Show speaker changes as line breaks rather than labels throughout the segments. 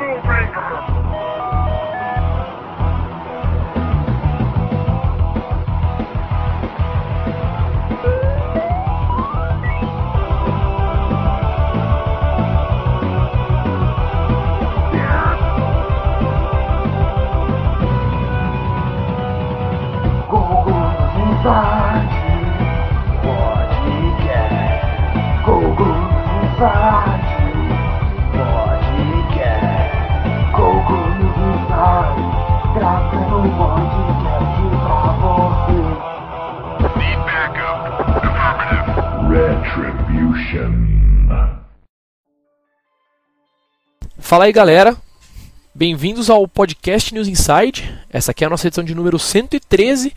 program. Fala aí galera, bem-vindos ao podcast News Inside. Essa aqui é a nossa edição de número 113.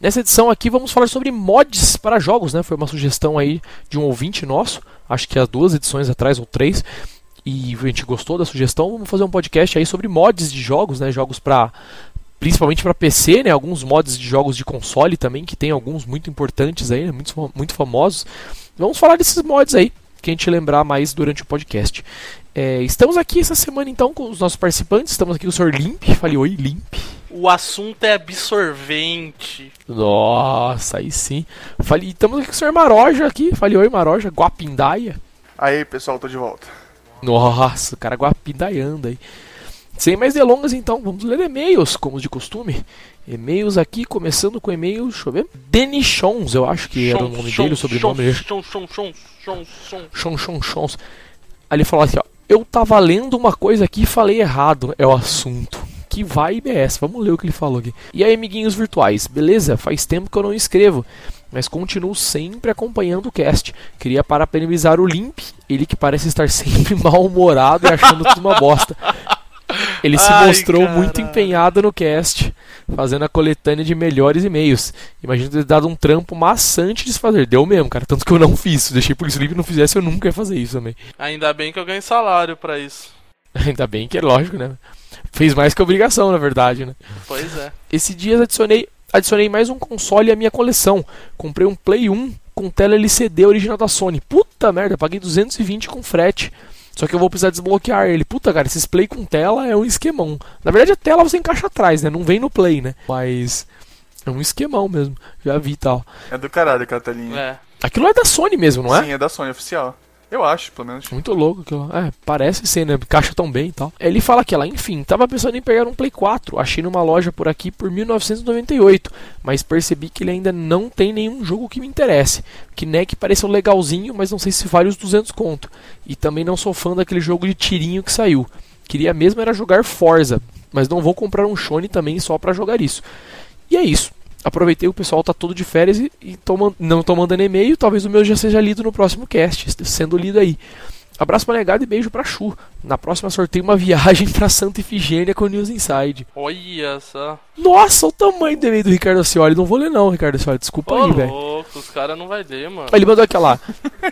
Nessa edição aqui vamos falar sobre mods para jogos, né? Foi uma sugestão aí de um ouvinte nosso, acho que há duas edições atrás ou três, e a gente gostou da sugestão. Vamos fazer um podcast aí sobre mods de jogos, né? Jogos para principalmente para PC, né? Alguns mods de jogos de console também, que tem alguns muito importantes aí, né? muito, muito famosos. Vamos falar desses mods aí, que a gente lembrar mais durante o podcast. É, estamos aqui essa semana então com os nossos participantes. Estamos aqui com o Sr. Limp. Falei oi, Limp.
O assunto é absorvente.
Nossa, aí sim. Falei, estamos aqui com o Sr. Maroja aqui. Falei oi, Maroja. Guapindaia.
Aí, pessoal, tô de volta.
Nossa, o cara guapindaiando aí. Sem mais delongas então, vamos ler e-mails, como de costume. E-mails aqui, começando com e-mail, deixa eu ver. Denichons, eu acho que era o nome dele, o sobrenome dele. Chons, chons, chons, chons, chons. Chons, chons, Aí ele falou assim, ó, eu tava lendo uma coisa aqui e falei errado, é o assunto. Que vibe é essa? Vamos ler o que ele falou aqui. E aí, amiguinhos virtuais, beleza? Faz tempo que eu não escrevo, mas continuo sempre acompanhando o cast. Queria parabenizar o Limp, ele que parece estar sempre mal-humorado e achando tudo uma bosta. Ele se Ai, mostrou cara. muito empenhado no cast, fazendo a coletânea de melhores e-mails. Imagino ter dado um trampo maçante de se fazer. Deu mesmo, cara. Tanto que eu não fiz. Deixei por isso. O não fizesse, eu nunca ia fazer isso também.
Ainda bem que eu ganhei salário para isso.
Ainda bem que é lógico, né? Fez mais que obrigação, na verdade, né?
Pois é.
Esse dia adicionei, adicionei mais um console à minha coleção. Comprei um Play 1 com tela LCD original da Sony. Puta merda, paguei 220 com frete. Só que eu vou precisar desbloquear ele. Puta, cara, esses play com tela é um esquemão. Na verdade, a tela você encaixa atrás, né? Não vem no play, né? Mas é um esquemão mesmo. Já vi e tal.
É do caralho aquela telinha.
É.
Aquilo é da Sony mesmo, não é?
Sim, é da Sony oficial. Eu acho, pelo menos.
Muito louco aquilo. É, parece ser, né? Caixa tão bem e tal. Ele fala que ela, enfim, tava pensando em pegar um Play 4. Achei numa loja por aqui por 1998, mas percebi que ele ainda não tem nenhum jogo que me interesse. Kinect pareceu legalzinho, mas não sei se vale os 200 conto. E também não sou fã daquele jogo de tirinho que saiu. Queria mesmo era jogar Forza, mas não vou comprar um Shone também só para jogar isso. E é isso aproveitei o pessoal tá todo de férias e, e tô, não tô mandando e-mail, talvez o meu já seja lido no próximo cast, sendo lido aí. Abraço pra negado e beijo pra Chu. Na próxima sorteio uma viagem pra Santa Ifigênia com o News Inside.
Olha só.
Nossa, o tamanho do e-mail do Ricardo Acioli. Não vou ler não, Ricardo Acioli. Desculpa
Ô,
aí, velho.
louco, os caras não vai ler, mano.
Ele mandou aqui, lá.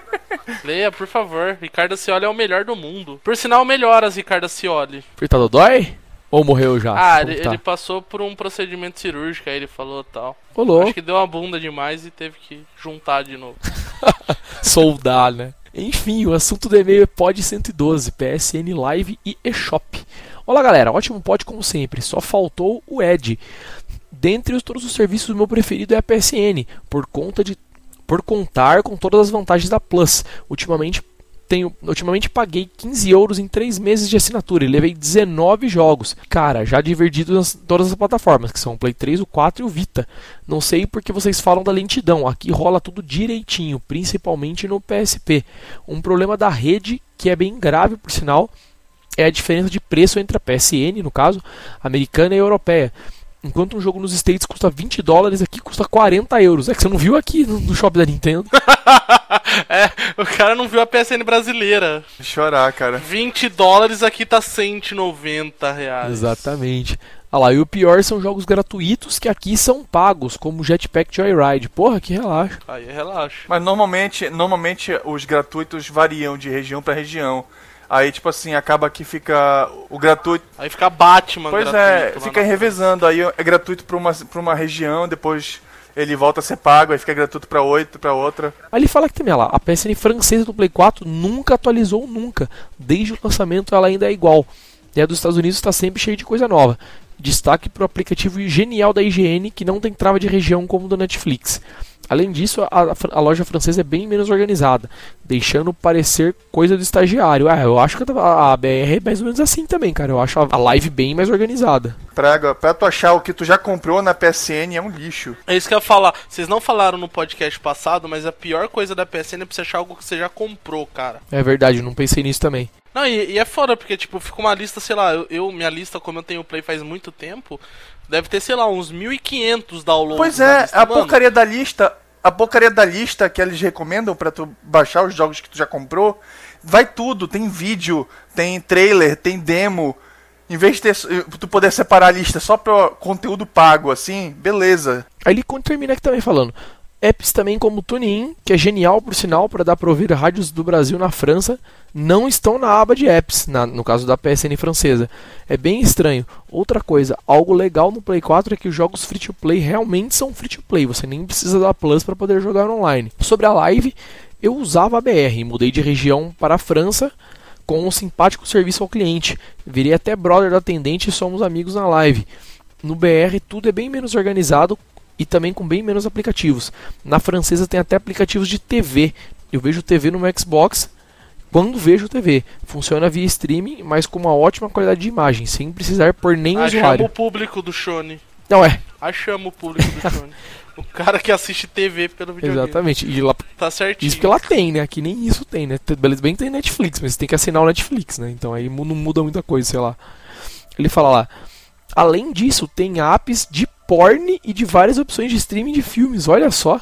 Leia, por favor. Ricardo Acioli é o melhor do mundo. Por sinal, melhoras, Ricardo Acioli.
Fritado dói? Ou morreu já?
Ah, ele, tá? ele, passou por um procedimento cirúrgico, aí ele falou tal.
Olô.
Acho que deu uma bunda demais e teve que juntar de novo.
Soldar, né? Enfim, o assunto do e-mail é Pod 112, PSN Live e eShop. Olá galera, ótimo pod como sempre, só faltou o Ed. Dentre os, todos os serviços, o meu preferido é a PSN, por conta de por contar com todas as vantagens da Plus. Ultimamente tenho, ultimamente paguei 15 euros em 3 meses de assinatura e levei 19 jogos. Cara, já dividido nas todas as plataformas, que são o Play 3, o 4 e o Vita. Não sei porque vocês falam da lentidão, aqui rola tudo direitinho, principalmente no PSP. Um problema da rede que é bem grave, por sinal, é a diferença de preço entre a PSN, no caso, americana e europeia. Enquanto um jogo nos States custa 20 dólares, aqui custa 40 euros. É que você não viu aqui no, no shopping da Nintendo.
é, o cara não viu a PSN brasileira.
Chorar, cara.
20 dólares aqui tá 190 reais.
Exatamente. Ah lá, e o pior são jogos gratuitos que aqui são pagos, como Jetpack Joyride. Porra, que relaxa.
Aí relaxa.
Mas normalmente, normalmente os gratuitos variam de região para região. Aí, tipo assim, acaba que fica o gratuito.
Aí fica Batman,
Pois é, fica revezando. Aí é gratuito pra uma, pra uma região, depois ele volta a ser pago, aí fica gratuito pra oito, pra outra.
Aí ele fala que também, lá, a PSN francesa do Play 4 nunca atualizou, nunca. Desde o lançamento ela ainda é igual. E a dos Estados Unidos está sempre cheia de coisa nova. Destaque para o aplicativo genial da IGN que não tem trava de região como o do Netflix. Além disso, a, a, loja francesa é bem menos organizada, deixando parecer coisa do estagiário. Ah, eu acho que a, a BR é mais ou menos assim também, cara. Eu acho a, a live bem mais organizada.
Praga, pra tu achar o que tu já comprou na PSN é um lixo.
É isso que eu ia falar. Vocês não falaram no podcast passado, mas a pior coisa da PSN é pra você achar algo que você já comprou, cara.
É verdade, não pensei nisso também.
Não, e, e, é foda, porque, tipo, fica uma lista, sei lá, eu, eu, minha lista, como eu tenho Play faz muito tempo, deve ter, sei lá, uns 1.500 downloads.
Pois é, lista, a mano. porcaria da lista, a porcaria da lista que eles recomendam para tu baixar os jogos que tu já comprou, vai tudo, tem vídeo, tem trailer, tem demo. Em vez de ter, tu poder separar a lista só pra conteúdo pago, assim, beleza.
Aí ele termina aqui também falando. Apps também como TuneIn, que é genial por sinal para dar para ouvir rádios do Brasil na França, não estão na aba de apps, na, no caso da PSN francesa. É bem estranho. Outra coisa, algo legal no Play 4 é que os jogos free to play realmente são free to play, você nem precisa da Plus para poder jogar online. Sobre a live, eu usava a BR, mudei de região para a França com um simpático serviço ao cliente. Virei até brother do atendente e somos amigos na live. No BR tudo é bem menos organizado, e também com bem menos aplicativos. Na francesa tem até aplicativos de TV. Eu vejo TV no meu Xbox quando vejo TV. Funciona via streaming, mas com uma ótima qualidade de imagem, sem precisar por nem Achamos usuário.
Achamos o público do Shone.
Não é.
Achamos o público do Shone. o cara que assiste TV pelo videogame.
Exatamente. E lá,
tá certinho.
Isso que ela tem, né? Aqui nem isso tem, né? Beleza, bem que tem Netflix, mas você tem que assinar o Netflix, né? Então aí não muda muita coisa, sei lá. Ele fala lá. Além disso, tem apps de porn e de várias opções de streaming de filmes. Olha só.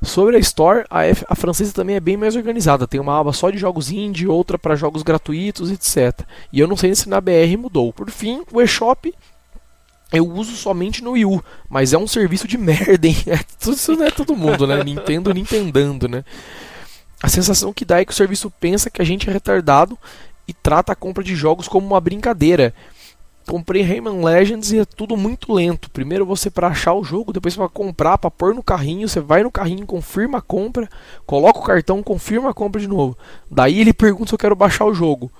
Sobre a Store, a, F, a francesa também é bem mais organizada. Tem uma aba só de jogos indie, outra para jogos gratuitos, etc. E eu não sei se na BR mudou. Por fim, o eShop eu uso somente no Wii U, mas é um serviço de merda, hein? É, isso não é todo mundo, né? Nintendo, Nintendando, né? A sensação que dá é que o serviço pensa que a gente é retardado e trata a compra de jogos como uma brincadeira comprei Rayman Legends e é tudo muito lento. Primeiro você para achar o jogo, depois para comprar, para pôr no carrinho, você vai no carrinho, confirma a compra, coloca o cartão, confirma a compra de novo. Daí ele pergunta se eu quero baixar o jogo.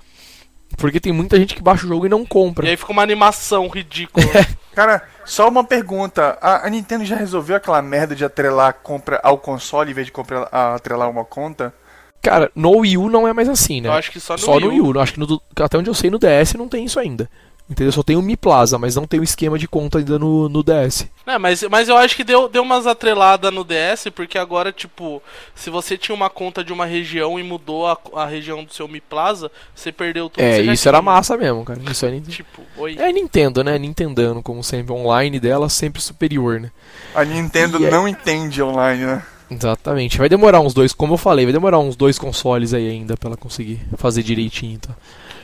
Porque tem muita gente que baixa o jogo e não compra.
E aí fica uma animação ridícula.
É. Cara, só uma pergunta. A, a, Nintendo já resolveu aquela merda de atrelar a compra ao console em vez de comprar, a, atrelar uma conta?
Cara, no Wii U não é mais assim, né?
Eu acho que só no
só Wii U. no Wii U. Acho que no, até onde eu sei no DS não tem isso ainda. Entendeu? Só tem o Mi Plaza, mas não tem o esquema de conta ainda no, no DS.
É, mas, mas eu acho que deu, deu umas atreladas no DS, porque agora, tipo, se você tinha uma conta de uma região e mudou a, a região do seu Mi Plaza, você perdeu tudo.
É, isso era massa mesmo, cara. Isso é Nintendo.
Tipo, oi.
É Nintendo, né? Nintendando, como sempre. Online dela sempre superior, né?
A Nintendo e não é... entende online, né?
Exatamente. Vai demorar uns dois, como eu falei, vai demorar uns dois consoles aí ainda pra ela conseguir fazer direitinho, tá?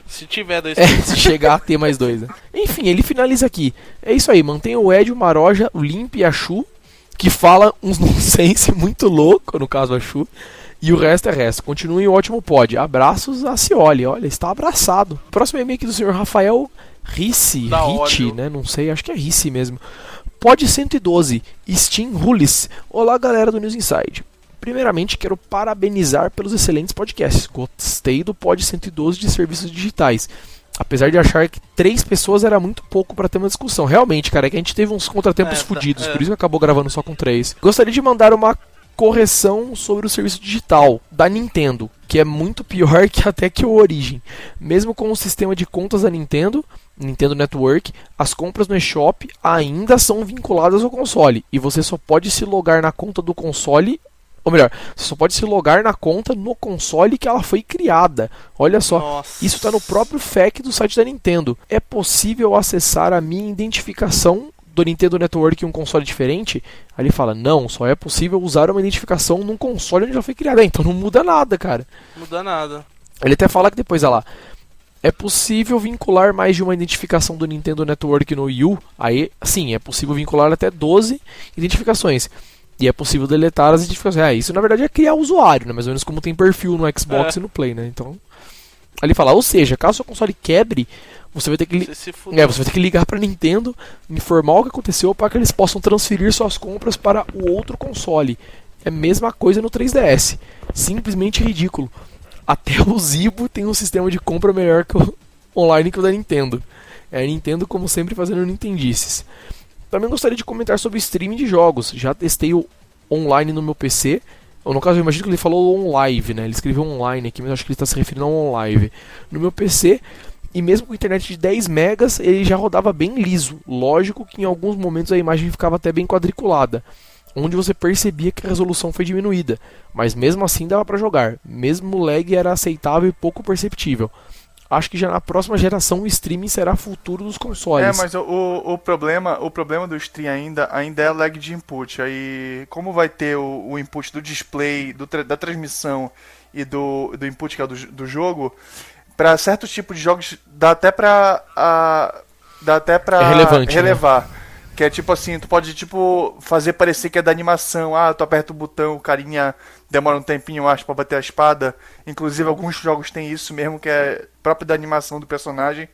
Se tiver dois.
É, se chegar a ter mais dois. Né? Enfim, ele finaliza aqui. É isso aí, mantém o Ed, o Maroja, o Limp e a Chu, que fala uns nonsense muito louco, no caso a Chu. E o resto é resto. Continue o ótimo pod. Abraços a Cioli. Olha, está abraçado. Próximo e-mail aqui do senhor Rafael Ricci. Ricci, né? Não sei, acho que é Ricci mesmo. Pod 112. Steam Rules. Olá, galera do News Inside. Primeiramente, quero parabenizar pelos excelentes podcasts. Gostei do Pod 112 de serviços digitais. Apesar de achar que três pessoas era muito pouco para ter uma discussão. Realmente, cara, é que a gente teve uns contratempos é, tá, fodidos, é. por isso que acabou gravando só com três. Gostaria de mandar uma correção sobre o serviço digital da Nintendo, que é muito pior que até que o Origin. Mesmo com o sistema de contas da Nintendo, Nintendo Network, as compras no eShop ainda são vinculadas ao console e você só pode se logar na conta do console ou melhor, você só pode se logar na conta no console que ela foi criada. Olha só,
Nossa.
isso está no próprio FAQ do site da Nintendo. É possível acessar a minha identificação do Nintendo Network em um console diferente? Aí ele fala: não, só é possível usar uma identificação num console onde ela foi criada. Então não muda nada, cara.
Muda nada.
Ele até fala que depois, olha lá. É possível vincular mais de uma identificação do Nintendo Network no Wii U? Aí, sim, é possível vincular até 12 identificações. E é possível deletar as identificações. É, isso na verdade é criar usuário, né? Mais ou menos como tem perfil no Xbox é. e no Play, né? Então. Ali fala, ou seja, caso o console quebre, você vai ter que,
você,
é, você vai ter que ligar para Nintendo, informar o que aconteceu para que eles possam transferir suas compras para o outro console. É a mesma coisa no 3DS. Simplesmente ridículo. Até o Zibo tem um sistema de compra melhor que o, online que o da Nintendo. É a Nintendo, como sempre, fazendo Nintendices. Também gostaria de comentar sobre streaming de jogos. Já testei o online no meu PC. Ou no caso, eu imagino que ele falou on-live, né? Ele escreveu online aqui, mas acho que ele está se referindo ao on-live. No meu PC, e mesmo com internet de 10 megas, ele já rodava bem liso. Lógico que em alguns momentos a imagem ficava até bem quadriculada, onde você percebia que a resolução foi diminuída, mas mesmo assim dava para jogar. Mesmo o lag era aceitável e pouco perceptível. Acho que já na próxima geração o streaming será futuro dos consoles.
É, mas o, o, problema, o problema do stream ainda, ainda é lag de input. Aí, como vai ter o, o input do display, do, da transmissão e do, do input que é do, do jogo, para certos tipos de jogos dá até pra. A, dá até pra
é relevante,
né? relevar. Né? Que é tipo assim, tu pode tipo fazer parecer que é da animação. Ah, tu aperta o botão, o carinha demora um tempinho, acho, pra bater a espada. Inclusive alguns jogos tem isso mesmo, que é próprio da animação do personagem.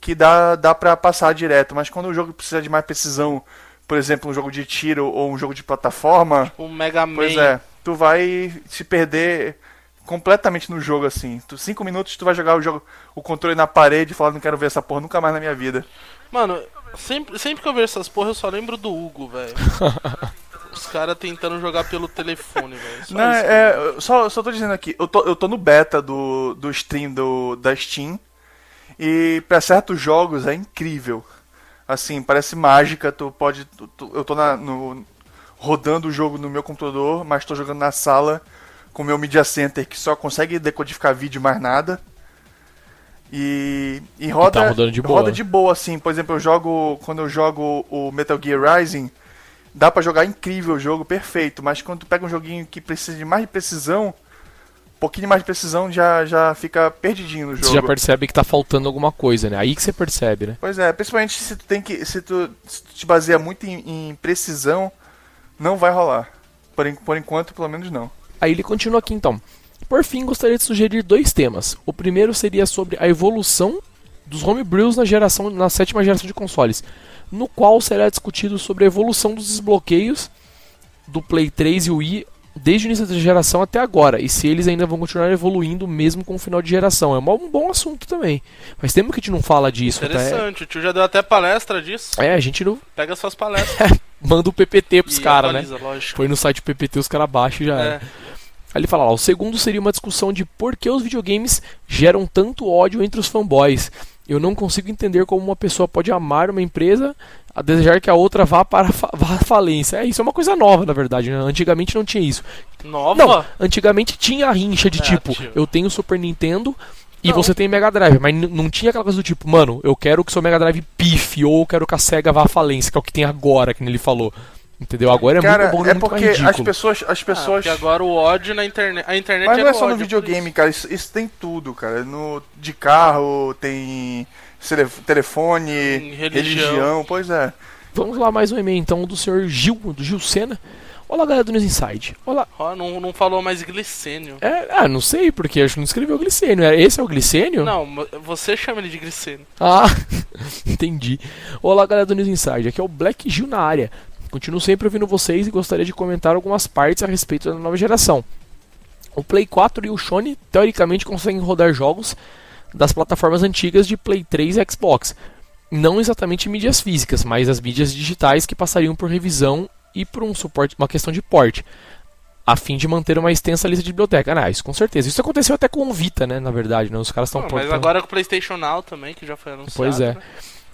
Que dá, dá pra passar direto. Mas quando o jogo precisa de mais precisão, por exemplo, um jogo de tiro ou um jogo de plataforma.
Tipo um Mega Man.
Pois é, tu vai se perder completamente no jogo, assim. Tu, cinco minutos tu vai jogar o jogo, o controle na parede e falar, não quero ver essa porra nunca mais na minha vida.
Mano, sempre, sempre que eu vejo essas porra, eu só lembro do Hugo, velho. Os caras tentando jogar pelo telefone, velho.
Não, é, só, só tô dizendo aqui, eu tô, eu tô no beta do, do stream do, da Steam. E para certos jogos é incrível. Assim, parece mágica. Tu pode. Tu, tu, eu tô na, no, rodando o jogo no meu computador, mas tô jogando na sala com o meu Media Center que só consegue decodificar vídeo mais nada. E, e roda,
e tá de boa.
roda de boa, assim. Por exemplo, eu jogo. Quando eu jogo o Metal Gear Rising, dá para jogar incrível o jogo, perfeito. Mas quando tu pega um joguinho que precisa de mais de precisão, um pouquinho mais de precisão já, já fica perdidinho no jogo.
Você já percebe que tá faltando alguma coisa, né? Aí que você percebe, né?
Pois é, principalmente se tu tem que. Se tu, se tu te baseia muito em, em precisão, não vai rolar. Por, por enquanto, pelo menos não.
Aí ele continua aqui então. Por fim, gostaria de sugerir dois temas. O primeiro seria sobre a evolução dos homebrews na geração na sétima geração de consoles, no qual será discutido sobre a evolução dos desbloqueios do Play 3 e o Wii desde o início da geração até agora, e se eles ainda vão continuar evoluindo mesmo com o final de geração. É um bom assunto também. Faz tempo que a gente não fala disso.
Interessante, o tio já deu até palestra disso.
É, a gente não.
Pega suas palestras.
Manda o PPT pros caras, né? Lógico. Põe no site PPT, os caras baixam e já é. é. Aí ele fala lá, o segundo seria uma discussão de por que os videogames geram tanto ódio entre os fanboys. Eu não consigo entender como uma pessoa pode amar uma empresa a desejar que a outra vá para fa vá à falência. É, isso é uma coisa nova, na verdade. Né? Antigamente não tinha isso.
Nova? Não,
antigamente tinha a rincha de é, tipo, tio. eu tenho Super Nintendo e não. você tem Mega Drive, mas não tinha aquela coisa do tipo, mano, eu quero que seu Mega Drive pife ou eu quero que a Sega vá à falência, que é o que tem agora, que ele falou. Entendeu? Agora é
cara,
muito bom,
é, é porque as pessoas, as pessoas.
Ah, agora o ódio na internet, a internet
Mas
é
não é só no videogame, cara. Isso, isso, tem tudo, cara. No de carro tem telefone, religião. religião. pois é.
Vamos lá mais um e-mail então do senhor Gil, do Gil Sena. Olá, galera do News Inside. Olá.
Oh, não, não falou mais glicênio.
É, ah, não sei, porque acho que não escreveu glicênio. É, esse é o glicênio?
Não, você chama ele de glicênio.
Ah, entendi. Olá, galera do News Inside. Aqui é o Black Gil na área. Continuo sempre ouvindo vocês e gostaria de comentar algumas partes a respeito da nova geração. O Play 4 e o Sony teoricamente conseguem rodar jogos das plataformas antigas de Play 3 e Xbox. Não exatamente mídias físicas, mas as mídias digitais que passariam por revisão e por um suporte, uma questão de porte, a fim de manter uma extensa lista de biblioteca. Ah, isso com certeza. Isso aconteceu até com o Vita, né? Na verdade, né? Os caras estão
Mas agora com o PlayStation Now também, que já foi anunciado.
Pois é.
Né?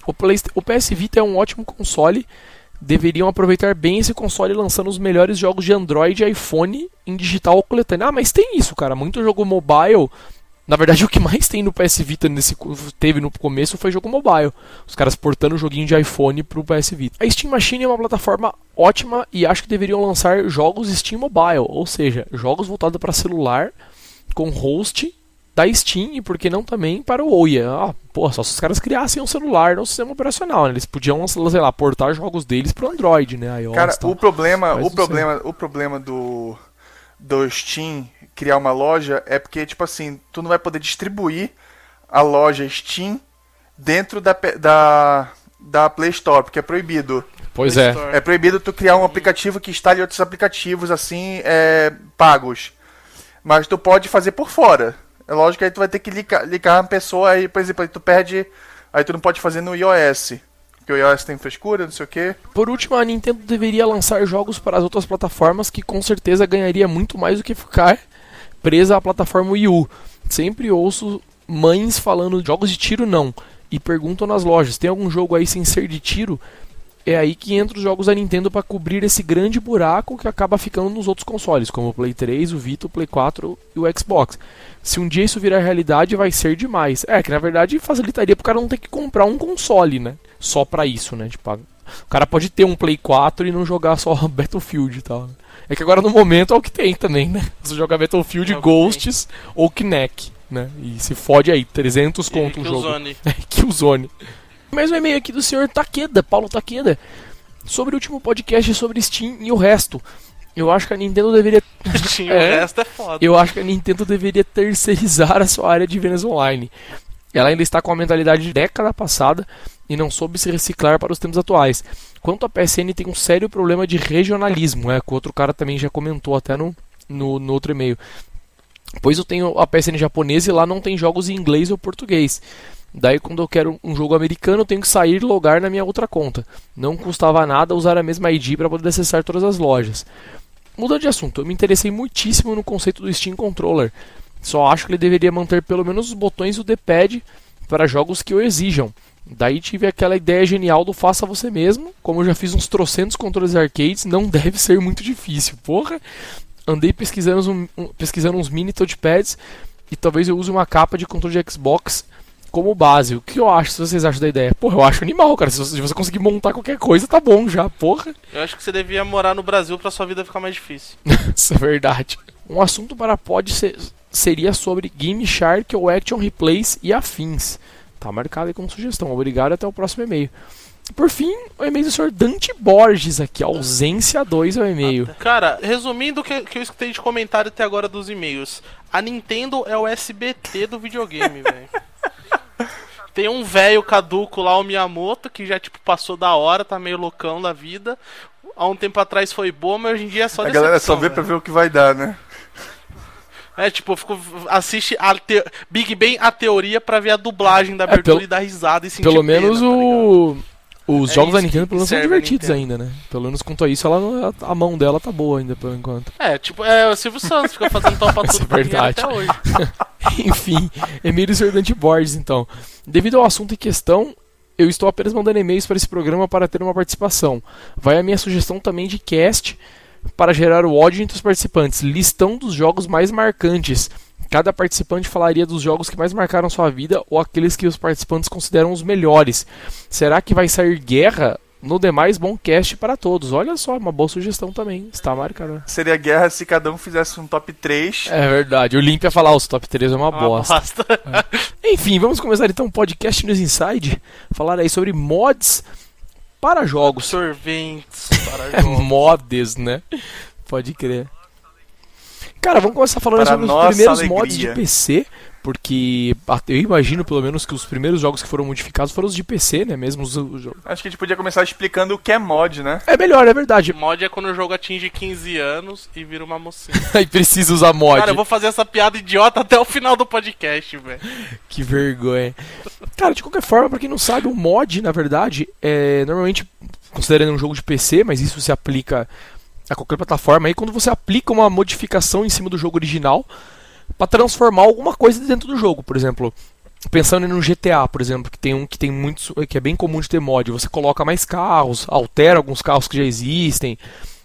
O, Play, o PS Vita é um ótimo console deveriam aproveitar bem esse console lançando os melhores jogos de Android e iPhone em digital coletâneo. Ah, mas tem isso, cara. Muito jogo mobile. Na verdade, o que mais tem no PS Vita nesse, teve no começo foi jogo mobile. Os caras portando o joguinho de iPhone pro PS Vita. A Steam Machine é uma plataforma ótima e acho que deveriam lançar jogos Steam Mobile, ou seja, jogos voltados para celular com host da Steam e por que não também para o Ouya. Ah, pô, só se os caras criassem um celular no sistema operacional, né? eles podiam, sei lá, portar jogos deles para Android, né?
iOS, Cara, o problema, o problema, o problema do do Steam criar uma loja é porque tipo assim, tu não vai poder distribuir a loja Steam dentro da da da Play Store, porque é proibido.
Pois Play é.
Store. É proibido tu criar um aplicativo que instale outros aplicativos assim, é, pagos. Mas tu pode fazer por fora. É lógico que aí tu vai ter que ligar, uma pessoa aí, por exemplo, aí tu perde. Aí tu não pode fazer no iOS. Porque o iOS tem frescura, não sei o que.
Por último, a Nintendo deveria lançar jogos para as outras plataformas que com certeza ganharia muito mais do que ficar presa à plataforma Wii U. Sempre ouço mães falando jogos de tiro não e perguntam nas lojas: tem algum jogo aí sem ser de tiro? É aí que entra os jogos da Nintendo para cobrir esse grande buraco que acaba ficando nos outros consoles, como o Play 3, o Vita, o Play 4 e o Xbox. Se um dia isso virar realidade, vai ser demais. É, que na verdade facilitaria pro cara não ter que comprar um console, né? Só pra isso, né? Tipo, o cara pode ter um Play 4 e não jogar só Battlefield e tal. É que agora no momento é o que tem também, né? Você joga Battlefield,
É o que
Ghosts ou Kinect, né? E se fode aí, 300 conto um jogo.
Killzone.
Killzone. Mais um e-mail aqui do senhor Takeda, Paulo Takeda, sobre o último podcast sobre Steam e o resto. Eu acho que a Nintendo deveria.
Tinha
É.
O resto é foda.
Eu acho que a Nintendo deveria terceirizar a sua área de vendas online. Ela ainda está com a mentalidade de década passada e não soube se reciclar para os tempos atuais. Quanto a PSN tem um sério problema de regionalismo, é, que o outro cara também já comentou até no, no, no outro e-mail. Pois eu tenho a PSN japonesa e lá não tem jogos em inglês ou português. Daí quando eu quero um jogo americano, eu tenho que sair e logar na minha outra conta. Não custava nada usar a mesma ID para poder acessar todas as lojas. Mudando de assunto, eu me interessei muitíssimo no conceito do Steam Controller. Só acho que ele deveria manter pelo menos os botões do D-pad para jogos que o exijam. Daí tive aquela ideia genial do faça você mesmo. Como eu já fiz uns trocentos controles arcades, não deve ser muito difícil. Porra! Andei pesquisando, um- pesquisando uns mini touchpads e talvez eu use uma capa de controle de Xbox como base. O que eu acho, se vocês acham da ideia? Porra, eu acho animal, cara. Se você, se você conseguir montar qualquer coisa, tá bom já. Porra!
Eu acho que você devia morar no Brasil pra sua vida ficar mais difícil.
Isso é verdade. Um assunto para pod ser- seria sobre Game Shark ou Action Replays e afins. Tá marcado aí como sugestão. Obrigado até o próximo e-mail. Por fim, o e-mail do senhor Dante Borges aqui. Ausência 2 é o e-mail.
Cara, resumindo o que, que eu escutei de comentário até agora dos e-mails. A Nintendo é o SBT do videogame, velho. Tem um velho caduco lá, o Miyamoto, que já, tipo, passou da hora, tá meio loucão da vida. Há um tempo atrás foi boa, mas hoje em dia é só
A galera só vê pra
velho.
ver o que vai dar, né?
É, tipo, fico, assiste a te- Big Bang a teoria pra ver a dublagem da abertura
É, pelo-
e dar risada e sentir
Pelo
pena,
menos
tá
o. Os
É
jogos da Nintendo pelo menos são divertidos ainda, né? Pelo menos quanto a isso, ela a mão dela tá boa ainda por enquanto.
É, tipo, é o Silvio Santos, fica fazendo topa
Isso
tudo
é
pra dinheiro
verdade.
até hoje.
Enfim, e-mail do Sr. Dante Borges, então. Devido ao assunto em questão, eu estou apenas mandando e-mails para esse programa para ter uma participação. Vai a minha sugestão também de cast para gerar o ódio entre os participantes. Listão dos jogos mais marcantes. Cada participante falaria dos jogos que mais marcaram sua vida ou aqueles que os participantes consideram os melhores. Será que vai sair guerra? No demais, bom cast para todos. Olha só, uma boa sugestão também. Está marcado.
Seria guerra se cada um fizesse um top 3.
É verdade. O Limp ia falar, os top 3 é uma
Uma
bosta.
bosta.
Enfim, vamos começar então o podcast News Inside. Falar aí sobre mods para jogos.
Sorventes para
É
jogos.
mods, né? Pode crer. Cara, vamos começar falando
Para
sobre os primeiros mods de
alegria.
PC. Porque eu imagino pelo menos que os primeiros jogos que foram modificados foram os de PC, né? Mesmo os, os jogos.
Acho que a gente podia começar explicando o que é mod, né?
É melhor, é verdade.
Mod é quando o jogo atinge 15 anos e vira uma mocinha.
Aí precisa usar mod.
Cara, eu vou fazer essa piada idiota até o final do podcast, velho.
Que vergonha. Cara, de qualquer forma, pra quem não sabe, o mod, na verdade, é normalmente considerando um jogo de PC, mas isso se aplica a qualquer plataforma aí, quando você aplica uma modificação em cima do jogo original pra transformar alguma coisa dentro do jogo, por exemplo, pensando no GTA, por exemplo, que tem um que tem muitos que é bem comum de ter mod, você coloca mais carros, altera alguns carros que já existem,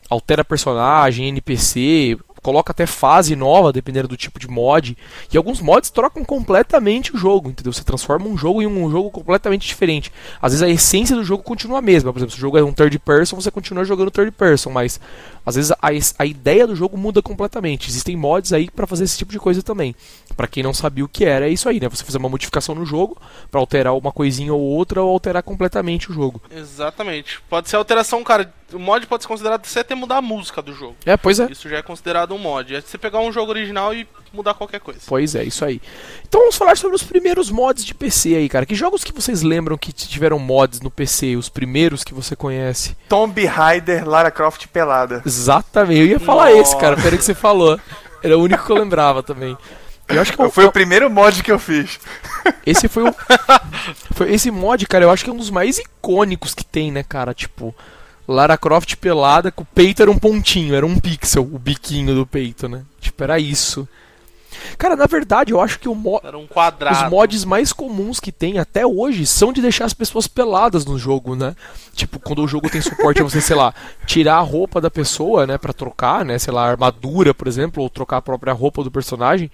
altera personagem, NPC, coloca até fase nova, dependendo do tipo de mod. E alguns mods trocam completamente o jogo, entendeu? Você transforma um jogo em um jogo completamente diferente. Às vezes a essência do jogo continua a mesma. Por exemplo, se o jogo é um third person, você continua jogando third person, mas às vezes a, a ideia do jogo muda completamente. Existem mods aí pra fazer esse tipo de coisa também. Pra quem não sabia o que era, é isso aí, né? Você fazer uma modificação no jogo pra alterar uma coisinha ou outra ou alterar completamente o jogo.
Exatamente. Pode ser alteração, cara. O mod pode ser considerado até mudar a música do jogo.
É, pois é.
Isso já é considerado um mod. É você pegar um jogo original e mudar qualquer coisa.
Pois é, isso aí. Então vamos falar sobre os primeiros mods de PC aí, cara. Que jogos que vocês lembram que tiveram mods no PC? Os primeiros que você conhece?
Tomb Raider, Lara Croft pelada.
Exatamente, eu ia falar
Nossa.
esse, cara. Pera que você falou. Era o único que eu lembrava também. Eu acho que
Foi o primeiro mod que eu fiz.
Esse foi o. foi esse mod, cara, eu acho que é um dos mais icônicos que tem, né, cara? Tipo, Lara Croft pelada, com o peito era um pontinho, era um pixel, o biquinho do peito, né? Tipo, era isso. Cara, na verdade, eu acho que mo
um
os mods mais comuns que tem até hoje são de deixar as pessoas peladas no jogo, né? Tipo, quando o jogo tem suporte a você, sei lá, tirar a roupa da pessoa, né, Pra trocar, né, sei lá, armadura, por exemplo, ou trocar a própria roupa do personagem.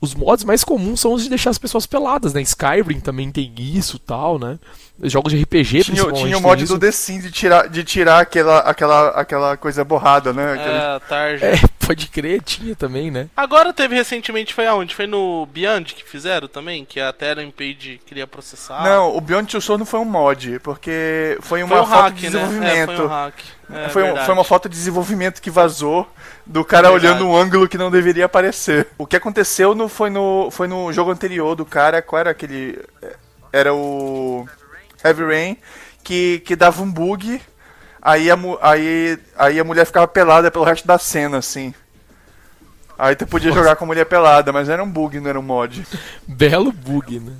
Os mods mais comuns são os de deixar as pessoas peladas, né? Skyrim também tem isso, tal, né? Jogos de RPG,
Tinha,
principalmente.
tinha o mod do The Sims de tirar, de tirar aquela, aquela, aquela coisa borrada, né? Aquele-
É, tarde.
É, pode crer, tinha também, né?
Agora teve recentemente, foi aonde? Foi no Beyond que fizeram também? Que a Terra Page queria processar.
Não, o Beyond Two Souls não foi um mod, porque foi uma
foi um
foto
hack,
de
né?
desenvolvimento.
É, foi um hack. É,
Foi, um- foi uma foto de desenvolvimento que vazou do cara
Verdade.
olhando um ângulo que não deveria aparecer. O que aconteceu no, foi, no, foi no jogo anterior do cara, qual era aquele. Era o. Heavy Rain, que, que dava um bug, aí a, aí, aí a mulher ficava pelada pelo resto da cena, assim. Aí tu podia jogar com a mulher pelada, mas era um bug, não era um mod.
Belo bug, né?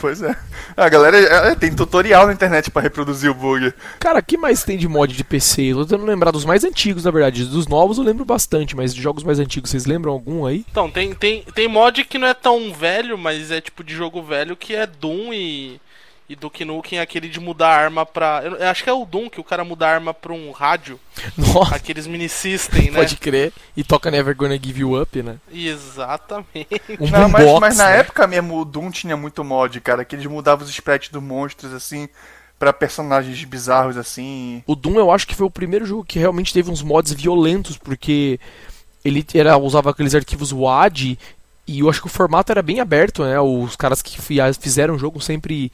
Pois é. A galera é, tem tutorial na internet pra reproduzir o bug.
Cara, que mais tem de mod de PC? Eu tô tentando lembrar dos mais antigos, na verdade. Dos novos eu lembro bastante, mas de jogos mais antigos, vocês lembram algum aí?
Então, tem, tem, tem mod que não é tão velho, mas é tipo de jogo velho, que é Doom e, e Duke Nukem, aquele de mudar a arma pra... Eu, eu acho que é o Doom, que o cara muda a arma pra um rádio,
Nossa,
aqueles mini system, né?
pode crer. E toca Never Gonna Give You Up, né?
Exatamente.
Um
Não, mas,
boombox,
mas na
né?
época mesmo o Doom tinha muito mod, cara, que eles mudavam os sprites dos monstros, assim, pra personagens bizarros, assim.
O Doom eu acho que foi o primeiro jogo que realmente teve uns mods violentos, porque ele era, usava aqueles arquivos WAD e eu acho que o formato era bem aberto, né? Os caras que fi- fizeram o jogo sempre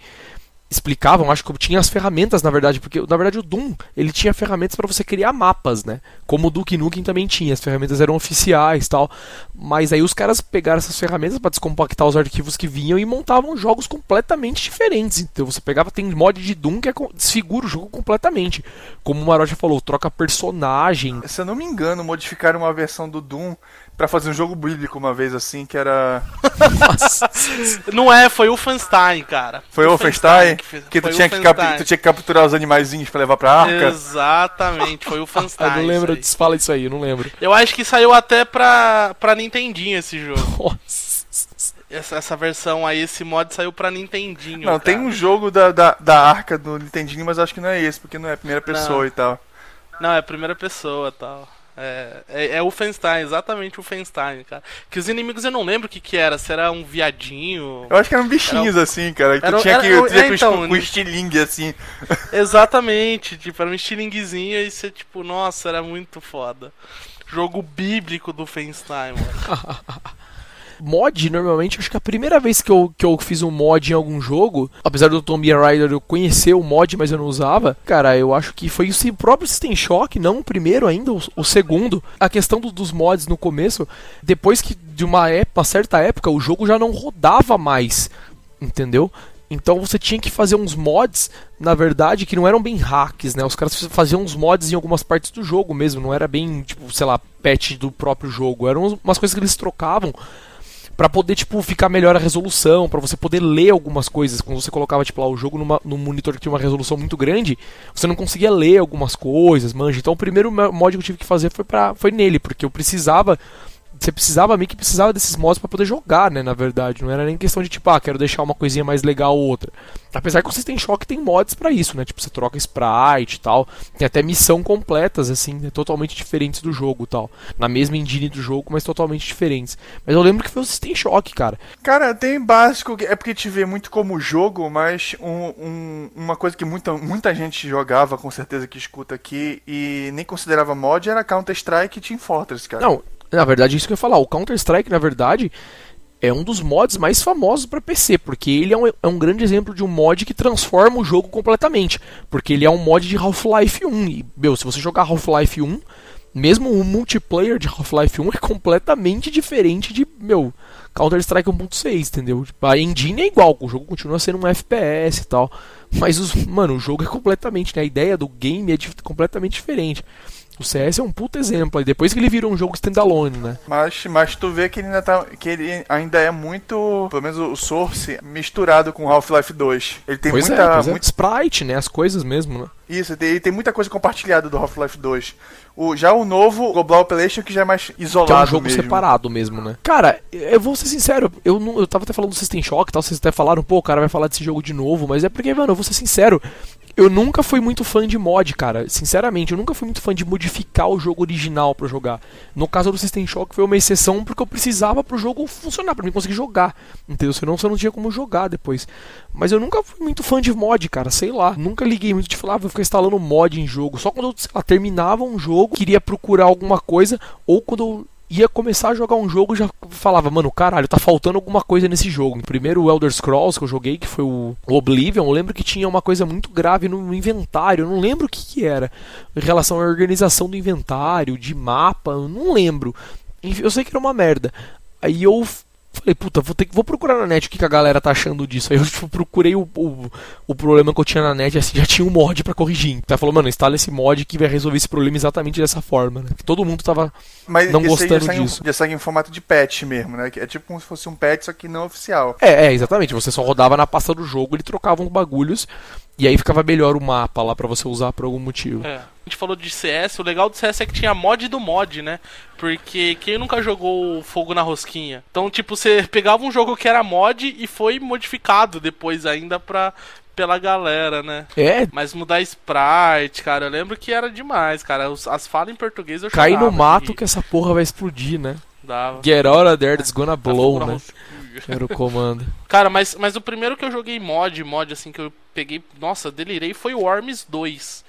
explicavam, acho que tinha as ferramentas, na verdade, porque na verdade o Doom, ele tinha ferramentas para você criar mapas, né? Como o Duke Nukem também tinha, as ferramentas eram oficiais, tal. Mas aí os caras pegaram essas ferramentas para descompactar os arquivos que vinham e montavam jogos completamente diferentes. Então você pegava tem mod de Doom que é desfigura o jogo completamente. Como o Maroja falou, troca personagem.
Se eu não me engano, modificaram uma versão do Doom pra fazer um jogo bíblico uma vez, assim, que era.
Nossa.
Não é, foi o Fanstein, cara.
Foi o Wolfenstein?
fez-
Que tu tinha que, cap- tu tinha que capturar os animaizinhos pra levar pra arca?
Exatamente, foi o Fanstein.
eu não lembro,
isso aí.
fala isso aí, eu não lembro.
Eu acho que saiu até pra, pra Nintendinho esse jogo.
Nossa.
Essa, essa versão aí, esse mod saiu pra Nintendinho.
Não, tem
cara.
um jogo da, da, da arca do Nintendinho, mas acho que não é esse, porque não é a primeira pessoa
Não.
e tal.
Não, é primeira pessoa tal. É, é, é o Fenstein, exatamente o Fenstein, cara. Que os inimigos eu não lembro o que que era, se era um viadinho.
Eu acho que eram bichinhos assim, cara. Que
Era-
tu tinha que,
era-
tinha
é,
que
então,
com, com estilingue assim.
Exatamente, tipo, era um estilinguezinho e você, tipo, nossa, era muito foda. Jogo bíblico do Fenstein, mano.
Mod, normalmente, acho que a primeira vez que eu, que eu fiz um mod em algum jogo, apesar do Tomb Raider eu conhecer o mod, mas eu não usava, cara, eu acho que foi o próprio System Shock, não o primeiro ainda, o, o segundo. A questão do- dos mods no começo, depois que de uma, época, uma certa época o jogo já não rodava mais, entendeu? Então você tinha que fazer uns mods, na verdade, que não eram bem hacks, né? Os caras faziam uns mods em algumas partes do jogo mesmo, não era bem, tipo, sei lá, patch do próprio jogo. Eram umas coisas que eles trocavam Pra poder, tipo, ficar melhor a resolução, pra você poder ler algumas coisas. Quando você colocava, tipo, lá o jogo numa, num monitor que tinha uma resolução muito grande, você não conseguia ler algumas coisas, manja. Então o primeiro mo- mod que eu tive que fazer foi, pra, foi nele, porque eu precisava. Você precisava, meio que precisava desses mods pra poder jogar, né, na verdade. Não era nem questão de, tipo, ah, quero deixar uma coisinha mais legal ou outra. Apesar que o System Shock tem mods pra isso, né? Tipo, você troca sprite e tal. Tem até missão completas, assim, né? totalmente diferentes do jogo e tal. Na mesma engine do jogo, mas totalmente diferentes. Mas eu lembro que foi o System Shock, cara.
Cara, tem básico, é porque te vê muito como jogo, mas um- um- uma coisa que muita, muita gente jogava, com certeza que escuta aqui, e nem considerava mod, era Counter-Strike e Team Fortress, cara.
Não, na verdade, isso que eu ia falar. O Counter-Strike, na verdade, é um dos mods mais famosos para PC, porque ele é um, é um grande exemplo de um mod que transforma o jogo completamente. Porque ele é um mod de Half-Life 1. E, meu, se você jogar Half-Life 1, mesmo o multiplayer de Half-Life 1 é completamente diferente de, meu, Counter-Strike 1.6, entendeu? Tipo, A engine é igual, o jogo continua sendo um FPS e tal. Mas, os, mano, o jogo é completamente, né? A ideia do game é completamente diferente. O CS é um puta exemplo. Aí depois que ele virou um jogo standalone, né?
Mas, mas tu vê que ele ainda tá. que ele ainda é muito. Pelo menos o Source, misturado com Half-Life 2. Ele tem
pois
muita.
é, pois é.
muito-
Sprite, né? As coisas mesmo, né?
Isso, ele tem muita coisa compartilhada do Half-Life 2. O, já o novo, o Global Operation, que já é mais isolado
Que é um jogo
mesmo.
separado mesmo, né? Cara, eu vou ser sincero, eu, não, eu tava até falando do System Shock e tal, vocês até falaram, pô, o cara vai falar desse jogo de novo, mas é porque, mano, eu vou ser sincero, eu nunca fui muito fã de mod, cara. Sinceramente, eu nunca fui muito fã de modificar o jogo original pra jogar. No caso do System Shock foi uma exceção porque eu precisava pro jogo funcionar, pra mim conseguir jogar. Entendeu? Senão você não tinha como jogar depois. Mas eu nunca fui muito fã de mod, cara, sei lá. Nunca liguei muito de falar, ah, vou ficar instalando mod em jogo. Só quando eu lá, terminava um jogo, queria procurar alguma coisa, ou quando eu ia começar a jogar um jogo, já falava, mano, caralho, tá faltando alguma coisa nesse jogo. O primeiro Elder Scrolls que eu joguei, que foi o Oblivion, eu lembro que tinha uma coisa muito grave no inventário, eu não lembro o que, que era. Em relação à organização do inventário, de mapa, eu não lembro. Enfim, Eu sei que era uma merda. Aí eu falei, puta, vou, ter que, vou procurar na net o que, que a galera tá achando disso. Aí eu tipo, procurei o, o, o problema que eu tinha na net, assim, já tinha um mod pra corrigir. Então falou, mano, instala esse mod que vai resolver esse problema exatamente dessa forma, né? Todo mundo tava
Mas
não
aí já
gostando
sai em-
disso.
já sai em formato de patch mesmo, né? Que É tipo como se fosse um patch, só que não oficial.
É, é, exatamente. Você só rodava na pasta do jogo, ele trocava uns bagulhos e aí ficava melhor o mapa lá pra você usar por algum motivo.
É. A gente falou de CS, o legal do CS é que tinha mod do mod, né? Porque quem nunca jogou Fogo na Rosquinha? Então, tipo, você pegava um jogo que era mod e foi modificado depois ainda pra, pela galera, né?
É,
Mas mudar sprite, cara, eu lembro que era demais, cara. As falas em português eu
cai no mato que essa porra vai explodir, né?
Dava.
Get out of there, it's gonna
Tá
blow, né? Era o comando.
Cara, mas, mas o primeiro que eu joguei mod, mod assim, que eu peguei, nossa, delirei, foi o Worms 2.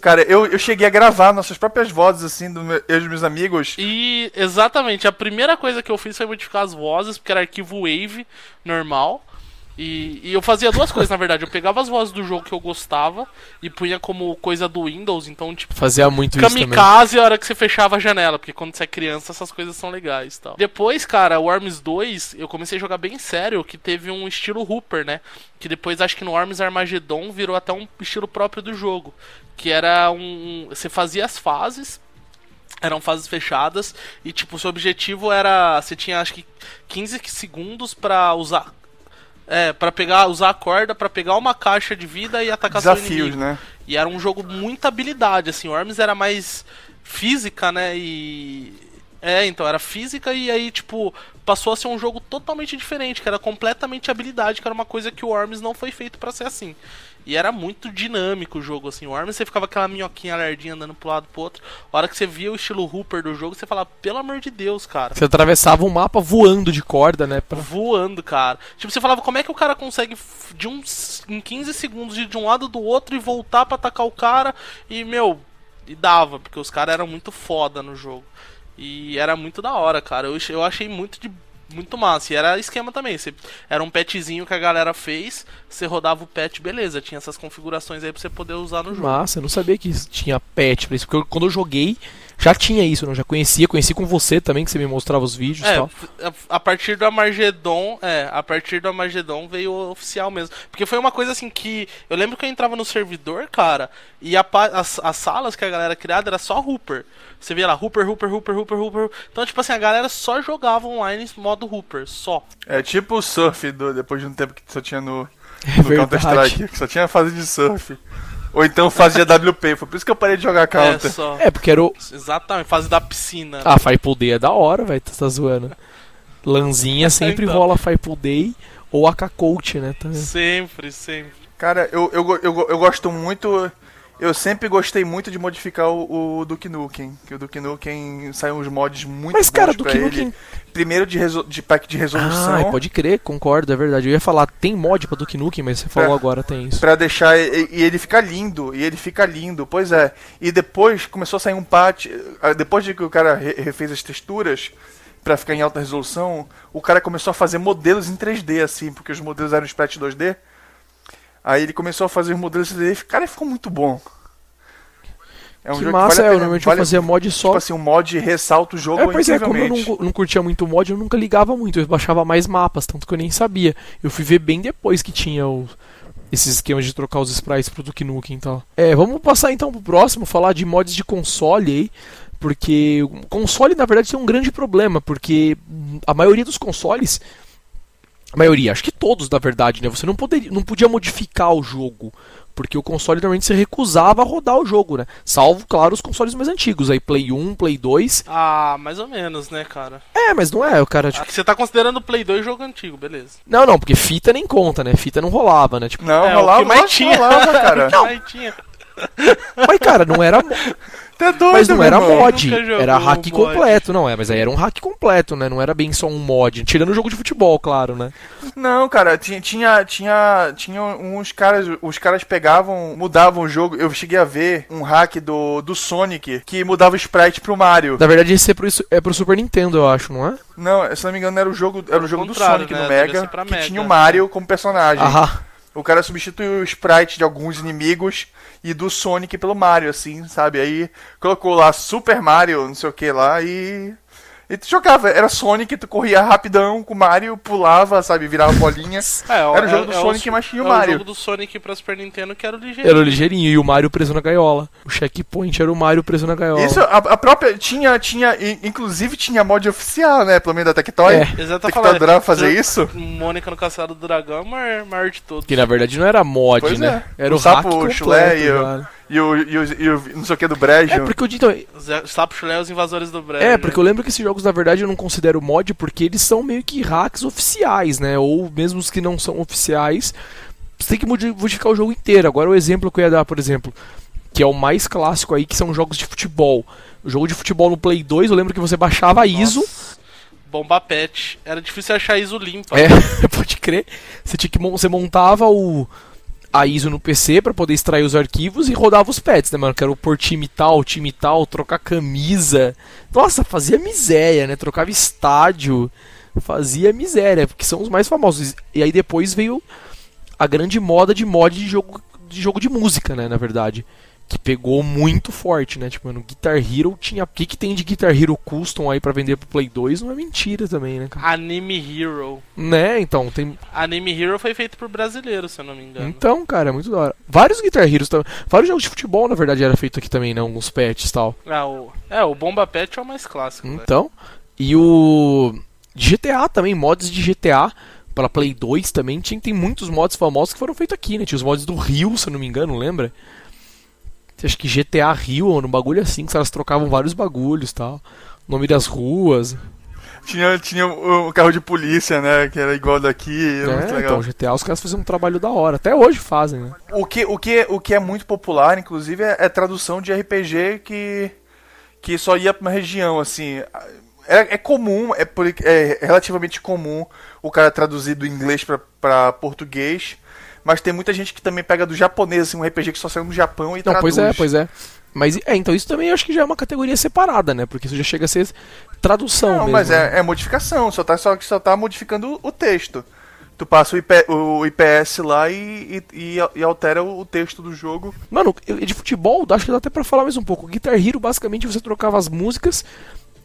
Cara, eu, eu cheguei a gravar nossas próprias vozes, assim, do meu, eu e dos meus amigos.
E exatamente, a primeira coisa que eu fiz foi modificar as vozes, porque era arquivo Wave normal. E, e eu fazia duas coisas, na verdade. Eu pegava as vozes do jogo que eu gostava e punha como coisa do Windows, então, tipo,
Fazia muito isso também.
Kamikaze a hora que você fechava a janela, porque quando você é criança essas coisas são legais e tal. Depois, cara, o Worms 2, eu comecei a jogar bem sério, que teve um estilo Hooper, né? Que depois acho que no Worms Armageddon virou até um estilo próprio do jogo. Que era um. Você fazia as fases. Eram fases fechadas e tipo, seu objetivo era, você tinha acho que 15 segundos pra usar é, para pegar, usar a corda pra pegar uma caixa de vida e atacar seu
Desafios,
inimigo.
né?
E era um jogo muita habilidade, assim, o Worms era mais física, né? E. É, então, era física e aí, tipo, passou a ser um jogo totalmente diferente, que era completamente habilidade, que era uma coisa que o Worms não foi feito pra ser assim. E era muito dinâmico o jogo, assim. O Worms você ficava aquela minhoquinha lerdinha andando pro lado pro outro. A hora que você via o estilo Hooper do jogo, você falava, pelo amor de Deus, cara.
Você atravessava o mapa voando de corda, né? pra-
Voando, cara. Tipo, você falava, como é que o cara consegue de uns em 15 segundos ir de um lado do outro e voltar pra atacar o cara e, meu, e dava, porque os caras eram muito foda no jogo. E era muito da hora, cara. Eu, eu achei muito de muito massa. E era esquema também. Você, era um patchzinho que a galera fez, você rodava o patch, beleza. Tinha essas configurações aí pra você poder usar no jogo.
Massa, eu não sabia que tinha patch pra isso. Porque eu- quando eu joguei, já tinha isso, né? eu já conhecia, conheci com você também, que você me mostrava os vídeos e
É,
tal.
a- a partir do Armagedon, é, a partir do Armagedon veio o oficial mesmo. Porque foi uma coisa assim que. Eu lembro que eu entrava no servidor, cara, e a as, as salas que a galera criada era só Hooper. Você via lá, Hooper, Hooper, Hooper, Hooper, Hooper. Então, tipo assim, a galera só jogava online em modo Hooper, só.
É tipo o surf, do, depois de um tempo que só tinha no,
É
no. Counter-Strike, que só tinha fase de surf. Ou então fase de AWP, foi por isso que eu parei de jogar
É,
Counter.
só.
É, porque era o.
Exatamente, fase da piscina.
Ah, Firepool Day é da hora, velho. Tu tá zoando. Lanzinha sempre
Então.
rola Firepool Day ou AK Coach, né? Também.
Sempre, sempre.
Cara, eu, eu, eu, eu gosto muito. Eu sempre gostei muito de modificar o, o Duke Nukem. Que o Duke Nukem saiu uns mods muito
Mas, cara, Duke
ele.
Nukem.
Primeiro de, de pack de resolução.
Ah, pode crer, concordo, é verdade. Eu ia falar, tem mod pra Duke Nukem, mas você falou agora, tem isso.
Pra deixar. E, e ele fica lindo. E ele fica lindo. Pois é. E depois começou a sair um patch. ah, Depois de que o cara re- refez as texturas pra ficar em alta resolução, o cara começou a fazer modelos em 3D, assim, porque os modelos eram sprite 2D. Aí ele começou a fazer os modelos em 3D e cara, ficou muito bom. É um
que
jogo
massa,
que vale
é, eu normalmente
Vale-
eu fazia mod só.
Tipo assim, um mod ressalta o jogo
É, pois é, como eu não, não curtia muito mod, eu nunca ligava muito, eu baixava mais mapas, tanto que eu nem sabia. Eu fui ver bem depois que tinha o- esses esquemas de trocar os sprites pro Duke Nukem e tal. É, vamos passar então pro próximo, falar de mods de console aí, porque console na verdade tem um grande problema, porque a maioria dos consoles, a maioria, acho que todos na verdade, né, você não, poderia, não podia modificar o jogo. Porque o console normalmente se recusava a rodar o jogo, né? Salvo, claro, os consoles mais antigos, aí Play 1, Play 2.
Ah, mais ou menos, né, cara?
É, mas não é, o cara, tipo,
Ah, que Você tá considerando o Play 2 jogo antigo, beleza.
Não, não, porque fita nem conta, né? Fita não rolava, né? Tipo,
Não,
É, o
rolava,
que mais
lógico que
tinha.
rolava, cara.
Tinha.
mas cara, não era,
Tá doido,
mas não era
irmão.
mod, era
um
hack
mod.
completo, não é? Mas aí era um hack completo, né? Não era bem só um mod, tirando o jogo de futebol, claro, né?
Não, cara, tinha, tinha, tinha, tinha uns caras, os caras pegavam, mudavam o jogo. Eu cheguei a ver um hack do, do Sonic que mudava o sprite pro Mario.
Na verdade, esse é pro, é pro Super Nintendo, eu acho, não é?
Não, se não me engano, era o jogo, era o jogo do Sonic
né?
no Mega, que
Mega.
tinha o Mario como personagem.
Aham.
O cara substituiu o sprite de alguns inimigos e do Sonic pelo Mario, assim, sabe? Aí colocou lá Super Mario, não sei o que lá, e. E tu jogava, era Sonic, tu corria rapidão com o Mario, pulava, sabe, virava bolinha.
É,
Era o jogo do
é
Sonic, mas tinha o
é
Mario.
o jogo do Sonic pra Super Nintendo que era o ligeiro.
Era o ligeirinho e o Mario preso na gaiola. O checkpoint era o Mario preso na gaiola.
Isso, a, a própria. Tinha, tinha. Inclusive tinha mod oficial, né? Pelo menos da Tectoy.
É.
Exato,
Tectoy
falando.
adorava fazer isso.
Mônica no Castelo do Dragão é o maior, maior de todos.
Que na verdade não era mod,
Pois
né?
é.
Era
O
o, hack
sapo
completo,
chulé e o-. E o, e o, e o não sei o que do Brejo.
É porque eu então,
Sapo Chulé e os invasores do Brejo.
É, porque eu lembro que esses jogos, na verdade, eu não considero mod porque eles são meio que hacks oficiais, né? Ou mesmo os que não são oficiais, você tem que modi- modificar o jogo inteiro. Agora, o exemplo que eu ia dar, por exemplo, que é o mais clássico aí, que são jogos de futebol. O jogo de futebol no Play 2, eu lembro que você baixava a ISO.
Nossa, Bomba pet. Era difícil achar ISO limpa.
É, pode crer. Você, tinha que, mon- você montava o, a ISO no PC pra poder extrair os arquivos e rodava os pets, né, mano? Que era o por time tal, time tal, trocar camisa. Nossa, fazia miséria, né? Trocava estádio. Fazia miséria, porque são os mais famosos. E aí depois veio a grande moda de mod de jogo de, jogo de música, né? Na verdade. Que pegou muito forte, né? Tipo, mano, Guitar Hero tinha. O que, que tem de Guitar Hero Custom aí pra vender pro Play 2 não é mentira também, né, cara?
Anime Hero.
Né, então, tem.
Anime Hero foi feito por brasileiro, se eu não me engano.
Então, cara, é muito da hora. Vários Guitar Heroes também. Vários jogos de futebol, na verdade, era feito aqui também, né? Alguns patches e tal.
Ah, o... É, o Bomba Pet é o mais clássico. velho.
Então. E o. GTA também, mods de GTA. Pra Play 2 também. Tinha, tem muitos mods famosos que foram feitos aqui, né? Tinha os mods do Rio, se eu não me engano, lembra? Acho que GTA Rio, um bagulho assim, que os caras trocavam vários bagulhos tal. O nome das ruas.
Tinha, tinha o, o carro de polícia, né? Que era igual daqui. Era
É, então, GTA os caras faziam um trabalho da hora. Até hoje fazem, né?
O que, o, que, o que é muito popular, inclusive, é, é tradução de RPG que, que só ia pra uma região, assim. É, é comum, é, é relativamente comum o cara traduzir do inglês pra português, mas tem muita gente que também pega do japonês, assim, um RPG que só saiu no Japão e
Não,
traduz.
pois é, pois é. Mas é, então isso também eu acho que já é uma categoria separada, né? Porque isso já chega a ser tradução
Não,
mesmo.
mas
né?
é, é modificação, só tá, só, só tá modificando o texto. Tu passa o, IP, o IPS lá e, e, e- altera o texto do jogo.
Mano, de futebol, acho que dá até pra falar mais um pouco. Guitar Hero, basicamente, você trocava as músicas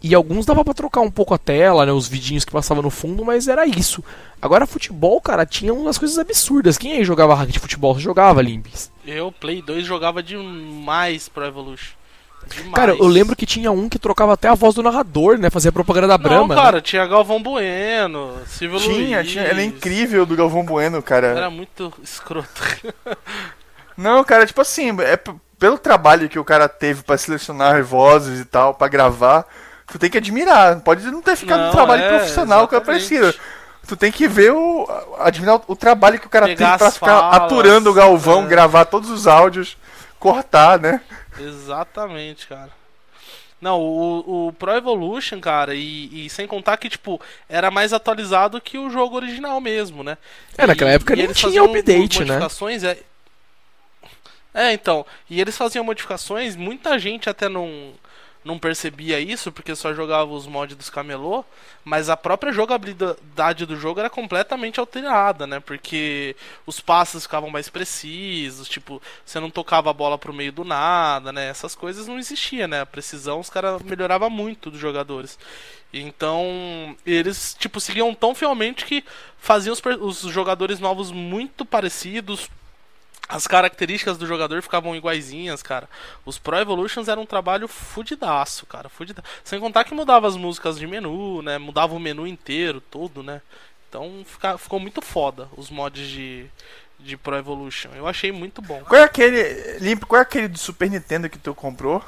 e alguns dava pra trocar um pouco a tela, né? Os vidinhos que passavam no fundo, mas era isso. Agora, futebol, cara, tinha umas coisas absurdas. Quem aí jogava hack de futebol? Você jogava, Limpis?
Eu, Play 2, jogava demais Pro Evolution. Demais.
Cara, eu lembro que tinha um que trocava até a voz do narrador, né? Fazia propaganda da
Não,
Brahma. né?
cara, tinha Galvão Bueno, Silvio
Tinha,
Luiz.
tinha, era incrível do Galvão Bueno, cara.
Era muito escroto.
Não, cara, tipo assim, é pelo trabalho que o cara teve pra selecionar vozes e tal, pra gravar, tu tem que admirar. Pode não ter ficado
Não,
um trabalho
é,
profissional que parecido. Tu tem que ver o. admirar o, trabalho que o cara
Pegar
teve pra ficar
falas,
apurando o Galvão,
é.
gravar todos os áudios, cortar, né?
Exatamente, cara. Não, o, o Pro Evolution, cara, e, e sem contar que, tipo, era mais atualizado que o jogo original mesmo, né?
É, naquela época nem
eles
tinha update, né?
modificações, É... é, então. E eles faziam modificações, muita gente até não, não percebia isso porque só jogava os mods dos camelô, mas a própria jogabilidade do jogo era completamente alterada, né? Porque os passes ficavam mais precisos, tipo, você não tocava a bola pro meio do nada, né? Essas coisas não existiam, né? A precisão os caras melhorava muito dos jogadores. Então, eles, tipo, seguiam tão fielmente que faziam os, os jogadores novos muito parecidos, as características do jogador ficavam iguaizinhas, cara. Os Pro Evolutions eram um trabalho fudidaço, cara. Fudidaço. Sem contar que mudava as músicas de menu, né? Mudava o menu inteiro, tudo, né? Então fica, ficou muito foda os mods de, de Pro Evolution. Eu achei muito bom.
Qual é aquele. Limpo, qual é aquele do Super Nintendo que tu comprou?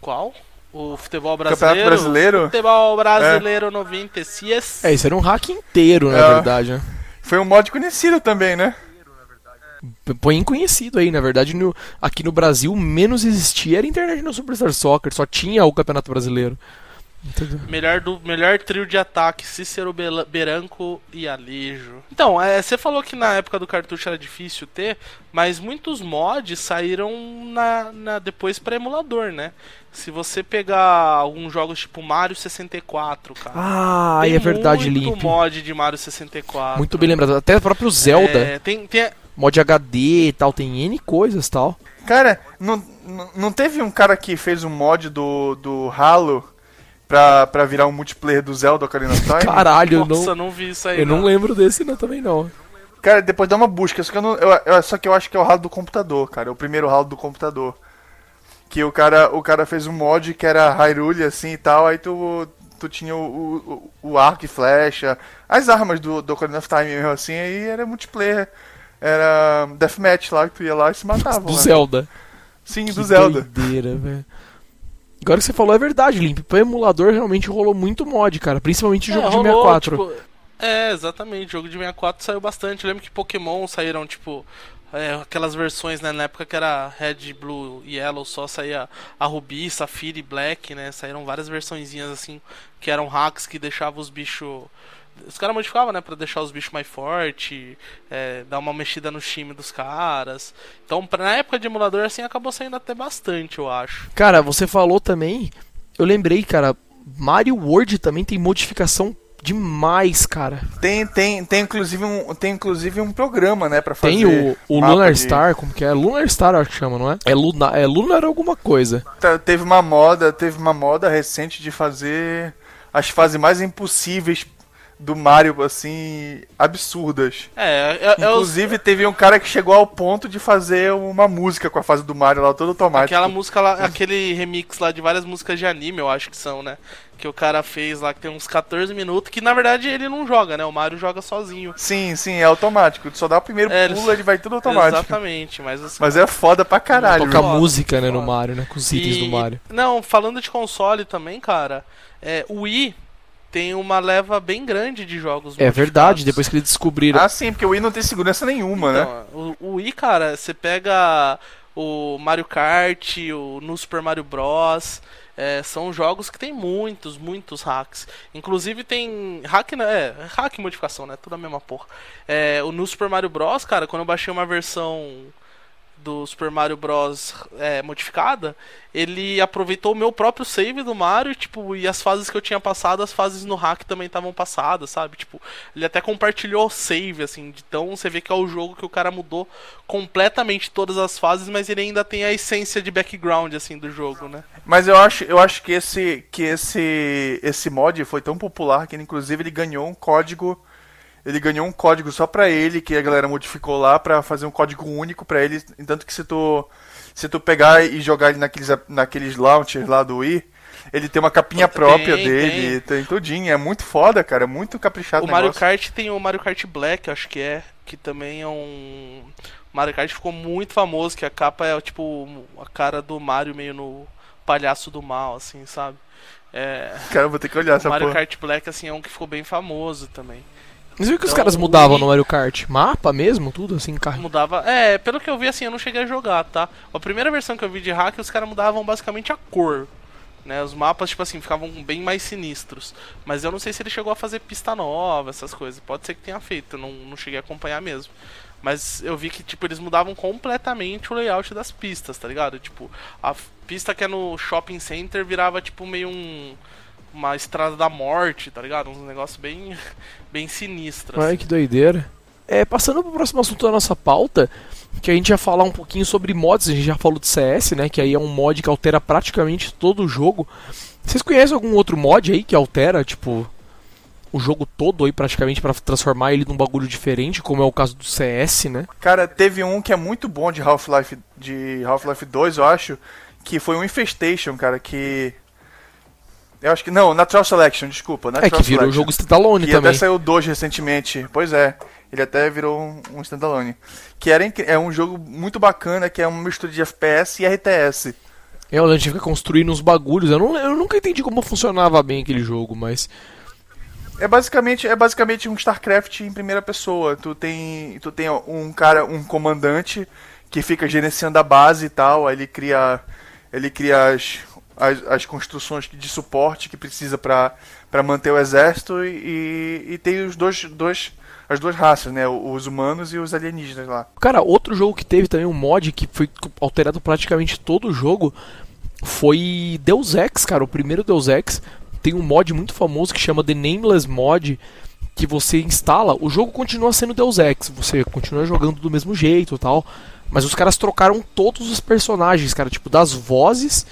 Qual? O futebol brasileiro.
Campeonato brasileiro?
Futebol brasileiro é. 90 CS.
É, isso era um hack inteiro, na é. verdade, né?
Foi um mod conhecido também, né?
Põe conhecido aí, na verdade, no, aqui no Brasil menos existia era internet no Superstar Soccer, só tinha o Campeonato Brasileiro.
Melhor, do, melhor trio de ataque, Cícero Beranco e Alejo. Então, é, você falou que na época do cartucho era difícil ter, mas muitos mods saíram na, na depois para emulador, né? Se você pegar alguns jogos tipo Mario 64, cara.
Ah, é verdade,
muito
Limp.
mod de Mario 64.
Muito bem lembrado. Até o próprio Zelda.
É, tem, tem...
Mod HD e tal, tem N coisas tal.
Cara, não, não teve um cara que fez um mod do, do Halo pra, pra virar um multiplayer do Zelda Ocarina of Time?
Caralho,
Nossa,
não,
não vi isso aí.
eu não. lembro desse não, também não.
Cara, depois dá uma busca, só que eu, não, eu, eu, só que eu acho que é o Halo do computador, cara. É o primeiro Halo do computador. Que o cara, o cara fez um mod que era Hyrule assim e tal, aí tu, tu tinha o, o, o arco e flecha, as armas do, do Ocarina of Time mesmo assim, aí era multiplayer. Era deathmatch lá, que tu ia lá e se matava.
Do
né?
Zelda.
Sim,
Que
do Zelda.
doideira, velho. Agora que você falou é verdade, Limp. Pro emulador realmente rolou muito mod, cara. Principalmente jogo
É,
de
rolou,
64.
tipo, é, exatamente. Jogo de 64 saiu bastante. Eu lembro que Pokémon saíram, tipo, é, aquelas versões, né? Na época que era Red, Blue e Yellow, só saía a Ruby, Safira e Black, né? Saíram várias versõezinhas assim, que eram hacks que deixavam os bichos. Os caras modificavam, né? Pra deixar os bichos mais fortes, é, dar uma mexida no time dos caras. Então, pra, na época de emulador, assim, acabou saindo até bastante, eu acho.
Cara, você falou também. Eu lembrei, cara. Mario World também tem modificação demais, cara.
Tem, tem, tem, inclusive um, tem inclusive um programa, né, pra fazer.
Tem o, o Lunar
de-
Star, como que é? Lunar Star, eu acho que chama, não é? É, Luna, é Lunar alguma coisa.
Tá, Teve uma moda, teve uma moda recente de fazer as fases mais impossíveis do Mario, assim, absurdas.
É, é, é os-
Inclusive, teve um cara que chegou ao ponto de fazer uma música com a fase do Mario lá, todo automático.
Aquela música lá, aquele remix lá de várias músicas de anime, eu acho que são, né? Que o cara fez lá, que tem uns 14 minutos, que na verdade ele não joga, né? O Mario joga sozinho.
Sim, sim, é automático. Só dá o primeiro
É,
pulo, ele vai tudo automático.
Exatamente, mas assim.
Mas é foda pra caralho.
Toca
foda,
música, né,
foda.
no Mario, né? Com os itens
e-
do Mario.
Não, falando de console também, cara, é, o Wii tem uma leva bem grande de jogos
É verdade, depois que eles descobriram.
Ah, sim, porque o Wii não tem segurança nenhuma, né?
Então, o, o Wii, cara, você pega o Mario Kart, o no Super Mario Bros. é, são jogos que tem muitos, muitos hacks. Inclusive tem hack, né? É, hack e modificação, né? Tudo a mesma porra. É, o no Super Mario Bros, cara, quando eu baixei uma versão do Super Mario Bros é, modificada, ele aproveitou o meu próprio save do Mario, tipo, e as fases que eu tinha passado, as fases no hack também estavam passadas, sabe? Tipo, ele até compartilhou o save, assim, então você vê que é o jogo que o cara mudou completamente todas as fases, mas ele ainda tem a essência de background, assim, do jogo, né?
Mas eu acho, eu acho que esse que esse esse mod foi tão popular que ele, inclusive ele ganhou um código, ele ganhou um código só pra ele que a galera modificou lá pra fazer um código único pra ele, tanto que se tu se tu pegar e jogar ele naqueles naqueles launchers lá do Wii, ele tem uma capinha
Tem,
própria
tem.
dele, tem, tudinho, é muito foda, cara, é muito caprichado
O
o
Mario
negócio.
Kart tem o Mario Kart Black, acho que é, que também é um. O Mario Kart ficou muito famoso, que a capa é tipo a cara do Mario meio no palhaço do mal, assim, sabe? É,
Cara, vou ter que olhar
o
essa
Mario
porra.
Kart Black assim é um que ficou bem famoso também.
Mas viu que os
Então,
caras
o
mudavam
Wii-
no Mario Kart? Mapa mesmo? Tudo assim, carro.
Mudava. É, pelo que eu vi assim, eu não cheguei a jogar, tá? A primeira versão que eu vi de hack, os caras mudavam basicamente a cor. Né, os mapas, tipo assim, ficavam bem mais sinistros. Mas eu não sei se ele chegou a fazer pista nova, essas coisas. Pode ser que tenha feito, eu não, não cheguei a acompanhar mesmo. Mas eu vi que, tipo, eles mudavam completamente o layout das pistas, tá ligado? Tipo, a pista que é no shopping center virava, tipo, meio um. Uma estrada da morte, tá ligado? Um negócio bem. bem sinistro.
Ai,
assim.
que doideira. É, passando pro próximo assunto da nossa pauta, que a gente ia falar um pouquinho sobre mods, a gente já falou de CS, né? Que aí é um mod que altera praticamente todo o jogo. Vocês conhecem algum outro mod aí que altera, tipo, o jogo todo aí praticamente para transformar ele num bagulho diferente, como é o caso do CS, né?
Cara, teve um que é muito bom de Half-Life de Half-Life 2, eu acho, que foi um Infestation, cara, que eu acho que não, Natural Selection, desculpa, Natural
é que virou
Selection.
jogo standalone
que
também.
até saiu dois recentemente. Pois é, ele até virou um, um standalone. Que era é um jogo muito bacana, que é uma mistura de FPS e RTS.
É, a gente fica construindo uns bagulhos. Eu, não, eu nunca entendi como funcionava bem aquele jogo, mas.
É basicamente, é basicamente um StarCraft em primeira pessoa. Tu tem, tu tem um cara, um comandante que fica gerenciando a base e tal. Aí ele cria, ele cria as, as, as construções de suporte que precisa para manter o exército e, e tem os dois, dois as duas raças, né? Os humanos e os alienígenas lá.
Cara, outro jogo que teve também um mod que foi alterado praticamente todo o jogo foi Deus Ex, cara. O primeiro Deus Ex tem um mod muito famoso que chama The Nameless Mod. Que você instala, o jogo continua sendo Deus Ex, você continua jogando do mesmo jeito e tal. Mas os caras trocaram todos os personagens, cara, tipo, das vozes.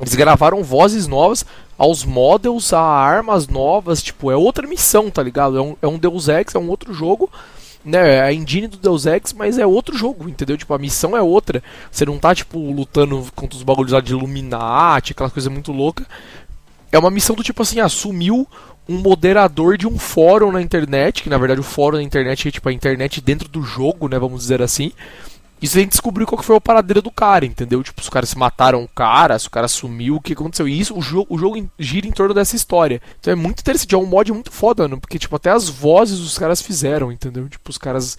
Eles gravaram vozes novas, aos models, a armas novas, tipo, é outra missão, tá ligado? É um, é um Deus Ex, é um outro jogo, né? É a engine do Deus Ex, mas é outro jogo, entendeu? Tipo, a missão é outra. Você não tá, tipo, lutando contra os bagulhos lá de Illuminati, aquela coisa muito louca. É uma missão do tipo assim, assumiu um moderador de um fórum na internet, que na verdade o fórum na internet é tipo a internet dentro do jogo, né? Vamos dizer assim. E você tem que descobrir qual que foi a paradeira do cara, entendeu? Tipo, se os caras se mataram o cara, se o cara sumiu, o que aconteceu. E isso, o jogo, o jogo gira em torno dessa história. Então é muito interessante, é um mod muito foda, mano. Porque, tipo, até as vozes os caras fizeram, entendeu? Tipo, os caras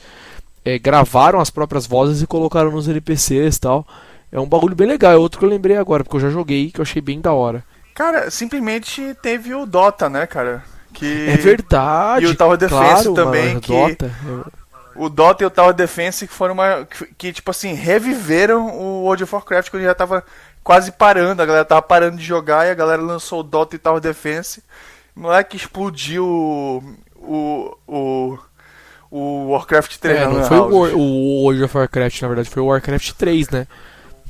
é, gravaram as próprias vozes e colocaram nos NPCs e tal. É um bagulho bem legal, é outro que eu lembrei agora, porque eu já joguei, que eu achei bem da hora.
Cara, simplesmente teve o Dota, né, cara? Que
É verdade.
e o Tower Defense
claro,
também,
mano,
que-
Dota.
O Dota e o Tower Defense que foram uma que, que, tipo assim, reviveram o World of Warcraft quando já tava quase parando, a galera tava parando de jogar e a galera lançou o Dota e Tower Defense. Moleque explodiu o o o, o Warcraft 3
É,
na
não foi o. War- o World of Warcraft, na verdade, foi o Warcraft 3, né?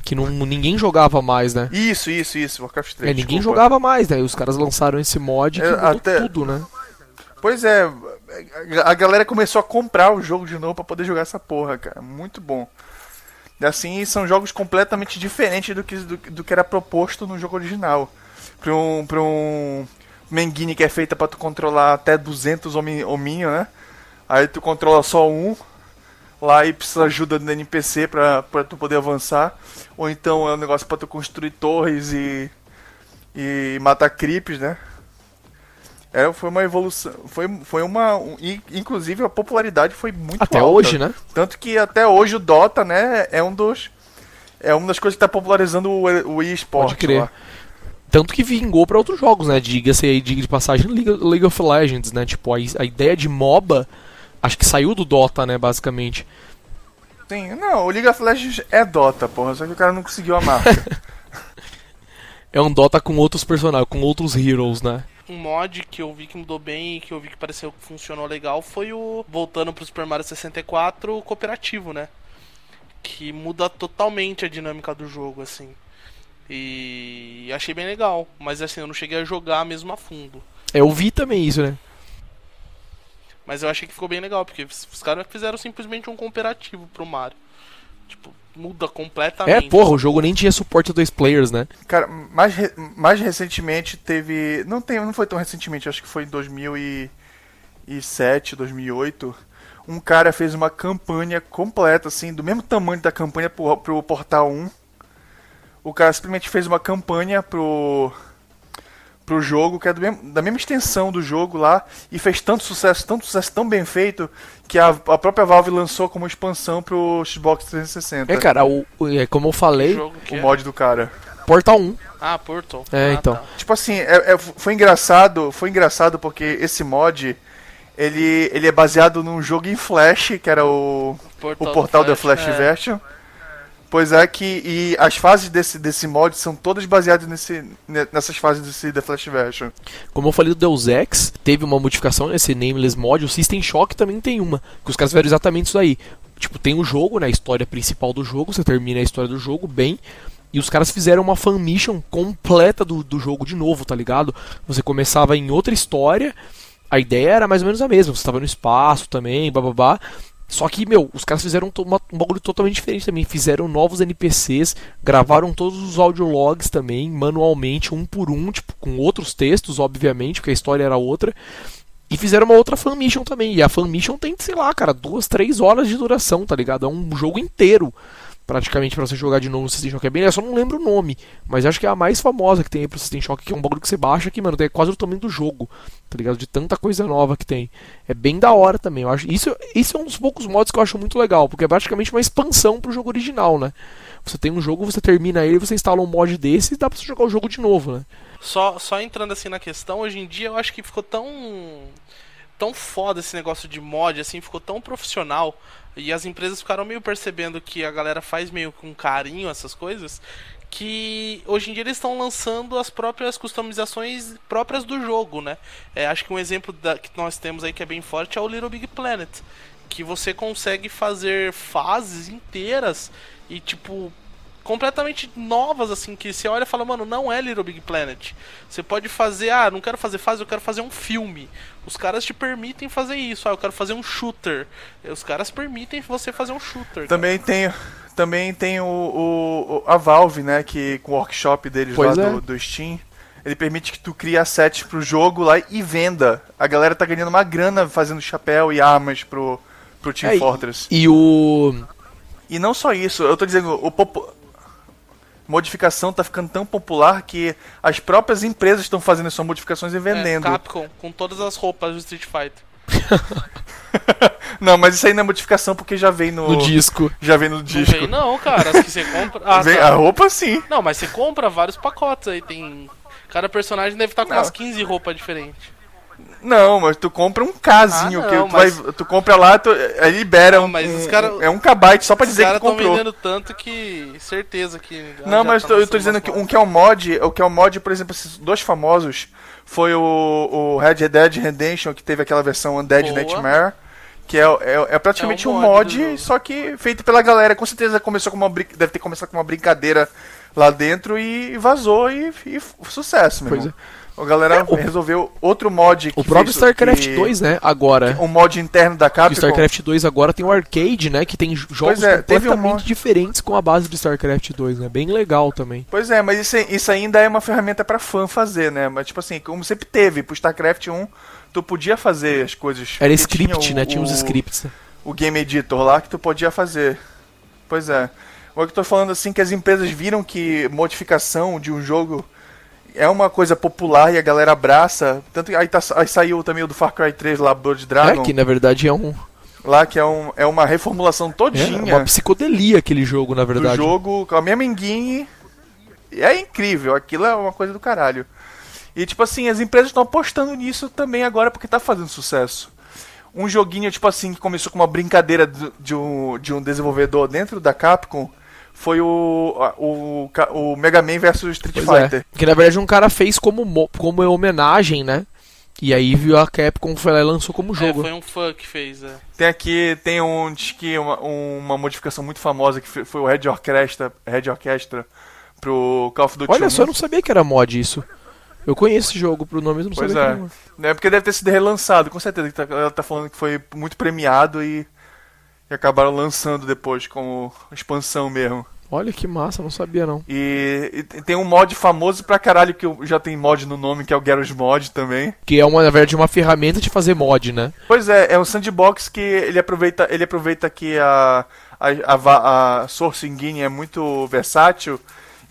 Que não, ninguém jogava mais, né?
Isso, isso, isso, Warcraft 3.
É, ninguém
desculpa.
jogava mais, né? E os caras lançaram esse mod que
É, até-
tudo, né?
Pois é, a galera começou a comprar o jogo de novo pra poder jogar essa porra, cara. Muito bom. Assim, são jogos completamente diferentes do que, do, do que era proposto no jogo original. Pra um, pra um Mengine que é feita pra tu controlar até 200 homi- hominho, né? Aí tu controla só um. Lá e precisa ajuda do NPC pra, pra tu poder avançar. Ou então é um negócio pra tu construir torres e, e matar creeps, né? É, foi uma evolução. Foi, foi uma. um- inclusive a popularidade foi muito
Até
alta.
hoje, né?
Tanto que até hoje o Dota, né, é um dos. É uma das coisas que tá popularizando o, o eSport.
Pode crer.
lá.
Tanto que vingou pra outros jogos, né? Diga-se aí, diga de passagem, League, League of Legends, né? Tipo, a, a ideia de MOBA, acho que saiu do Dota, né? Basicamente.
Sim, não, o League of Legends é Dota, porra, só que o cara não conseguiu a marca.
É um Dota com outros personagens, com outros heroes, né?
Um mod que eu vi que mudou bem e que eu vi que pareceu que funcionou legal foi o. Voltando pro Super Mario 64, o cooperativo, né? Que muda totalmente a dinâmica do jogo, assim. E achei bem legal. Mas assim, eu não cheguei a jogar mesmo a fundo.
É, Eu vi também isso, né?
Mas eu achei que ficou bem legal, porque os caras fizeram simplesmente um cooperativo pro Mario. Tipo, muda
É,
completamente.
porra, o jogo nem tinha suporte a dois players, né?
cara, mais, re- mais recentemente teve. Não, tem, não foi tão recentemente, acho que foi em 2007, 2008. Um cara fez uma campanha completa, assim, do mesmo tamanho da campanha pro, pro Portal 1. O cara simplesmente fez uma campanha pro. Pro jogo, que é do mesmo- da mesma extensão do jogo lá, e fez tanto sucesso, tanto sucesso, tão bem feito, que a, a própria Valve lançou como expansão pro Xbox 360.
É, cara, o, o- é, como eu falei,
que
o
é?
mod do cara.
Portal 1.
Ah, Portal.
É,
Ah,
então.
tá.
Tipo assim, é- é- foi engraçado, foi engraçado porque esse mod Ele, ele é baseado num jogo em Flash, que era o,
Portal
o portal
do
da Flash
é.
Version. Pois é que e as fases desse, desse mod são todas baseadas nesse, ne- nessas fases desse The Flash Version.
Como eu falei do Deus Ex, teve uma modificação nesse Nameless Mod, o System Shock também tem uma, que os caras fizeram exatamente isso aí. Tipo, tem o jogo, né, a história principal do jogo, você termina a história do jogo bem, e os caras fizeram uma fan mission completa do, do jogo de novo, tá ligado? Você começava em outra história, a ideia era mais ou menos a mesma, você estava no espaço também, bababá. Só que, meu, os caras fizeram uma- um bagulho totalmente diferente também. Fizeram novos NPCs, gravaram todos os audiologs também, manualmente, um por um, tipo, com outros textos, obviamente, porque a história era outra. E fizeram uma outra fan mission também. E a fan mission tem, sei lá, cara, duas, três horas de duração, tá ligado? É um jogo inteiro, praticamente, pra você jogar de novo no System Shock. É bem, eu só não lembro o nome, mas acho que é a mais famosa que tem aí pro System Shock, que é um bagulho que você baixa que, mano, tem quase o tamanho do jogo, tá ligado? De tanta coisa nova que tem. É bem da hora também. Eu acho, isso, isso é um dos poucos modos que eu acho muito legal, porque é praticamente uma expansão pro jogo original, né? Você tem um jogo, você termina ele, você instala um mod desse e dá pra você jogar o jogo de novo, né?
Só, só entrando assim na questão, hoje em dia eu acho que ficou tão tão foda esse negócio de mod, assim, ficou tão profissional e as empresas ficaram meio percebendo que a galera faz meio com carinho essas coisas, que hoje em dia eles estão lançando as próprias customizações próprias do jogo, né? É, acho que um exemplo da, que nós temos aí que é bem forte é o Little Big Planet, que você consegue fazer fases inteiras e tipo completamente novas, assim, que você olha e fala, mano, não é Little Big Planet. Você pode fazer, ah, não quero fazer fase, eu quero fazer um filme. Os caras te permitem fazer isso. Ah, eu quero fazer um shooter. Os caras permitem você fazer um shooter. cara.
Também tem, também tem o, o- a Valve, né, que com o workshop deles
Pois
lá
é.
do, do Steam, ele permite que tu crie assets pro jogo lá e venda. A galera tá ganhando uma grana fazendo chapéu e armas pro, pro Team
É, e-
Fortress.
E o.
E não só isso, eu tô dizendo, o modificação tá ficando tão popular que as próprias empresas estão fazendo essas modificações e
É,
vendendo.
Capcom, com todas as roupas do Street Fighter.
não, mas isso aí não é modificação porque já vem no,
No disco.
já vem no
Não
disco.
vem, não, cara. As que você compra. Ah,
Vem-
tá.
a roupa sim.
Não, mas você compra vários pacotes aí. Tem. Cada personagem deve estar com
Não.
umas 15 roupas diferentes.
Não, mas tu compra um casinho
Ah,
que
não,
tu,
mas-
vai, tu compra lá, tu, aí libera
Não,
um,
mas os
um-
cara-
é um kbyte só pra
Os
dizer que
caras
tu
estão
comprou.
vendendo tanto que. Certeza que.
Não,
já
mas
tá
tô- eu tô dizendo que um que é um mod, o que é um mod, por exemplo, esses dois famosos foi o, o Red Dead Redemption, que teve aquela versão Undead
Boa.
Nightmare, que é, é, é praticamente
É um
um
mod do
mod, só que feito pela galera. Com certeza começou com uma brin- deve ter começado com uma brincadeira lá dentro e vazou e, e sucesso, meu
Pois
irmão. A galera
É, o-
resolveu outro mod que
O próprio StarCraft
que-
2, né? Agora.
um mod interno da
O
Capcom.
StarCraft 2 agora tem o arcade, né? Que tem jogos
é, teve um
completamente
monte.
diferentes com a base do StarCraft 2, né? Bem legal também.
Pois é, mas isso, isso ainda é uma ferramenta pra fã fazer, né? Mas tipo assim, como sempre teve, pro StarCraft 1, tu podia fazer as coisas.
Era script,
tinha o-
né? Tinha
o-
scripts. né?
O Game Editor lá que tu podia fazer. Pois é. O que eu tô falando assim que as empresas viram que modificação de um jogo é uma coisa popular e a galera abraça. Tanto que aí, tá, aí saiu também o do Far Cry 3 lá, Blood Dragon,
É, que na verdade é um.
lá que é, um, é uma reformulação
É
todinha
uma psicodelia aquele jogo, na verdade.
jogo com a engine. E É incrível, aquilo é uma coisa do caralho. E tipo assim, as empresas estão apostando nisso também agora porque tá fazendo sucesso. Um joguinho, tipo assim, que começou com uma brincadeira de um, de um desenvolvedor dentro da Capcom foi o, o, o Mega Man vs Street
Pois é.
Fighter.
Que na verdade um cara fez como, mo- como homenagem, né? E aí viu a Capcom foi lá e lançou como
É,
jogo.
foi um fã que fez, é.
Tem aqui, tem um, que uma, uma modificação muito famosa que foi o Red Orchestra, Red Orchestra pro Call of Duty
Olha
1.
só, eu não sabia que era mod isso. Eu conheço esse jogo pro nome, mas não
Pois
sabia
é. É porque deve ter sido relançado, com certeza. tá- Ela tá falando que foi muito premiado e, e acabaram lançando depois como expansão mesmo.
Olha que massa, não sabia não.
E, e tem um mod famoso pra caralho que já tem mod no nome, que é o Garage Mod também.
Que é uma, na verdade, uma ferramenta de fazer mod, né?
Pois é, é um sandbox que ele aproveita, ele aproveita que a, a, a, a Source Engine é muito versátil,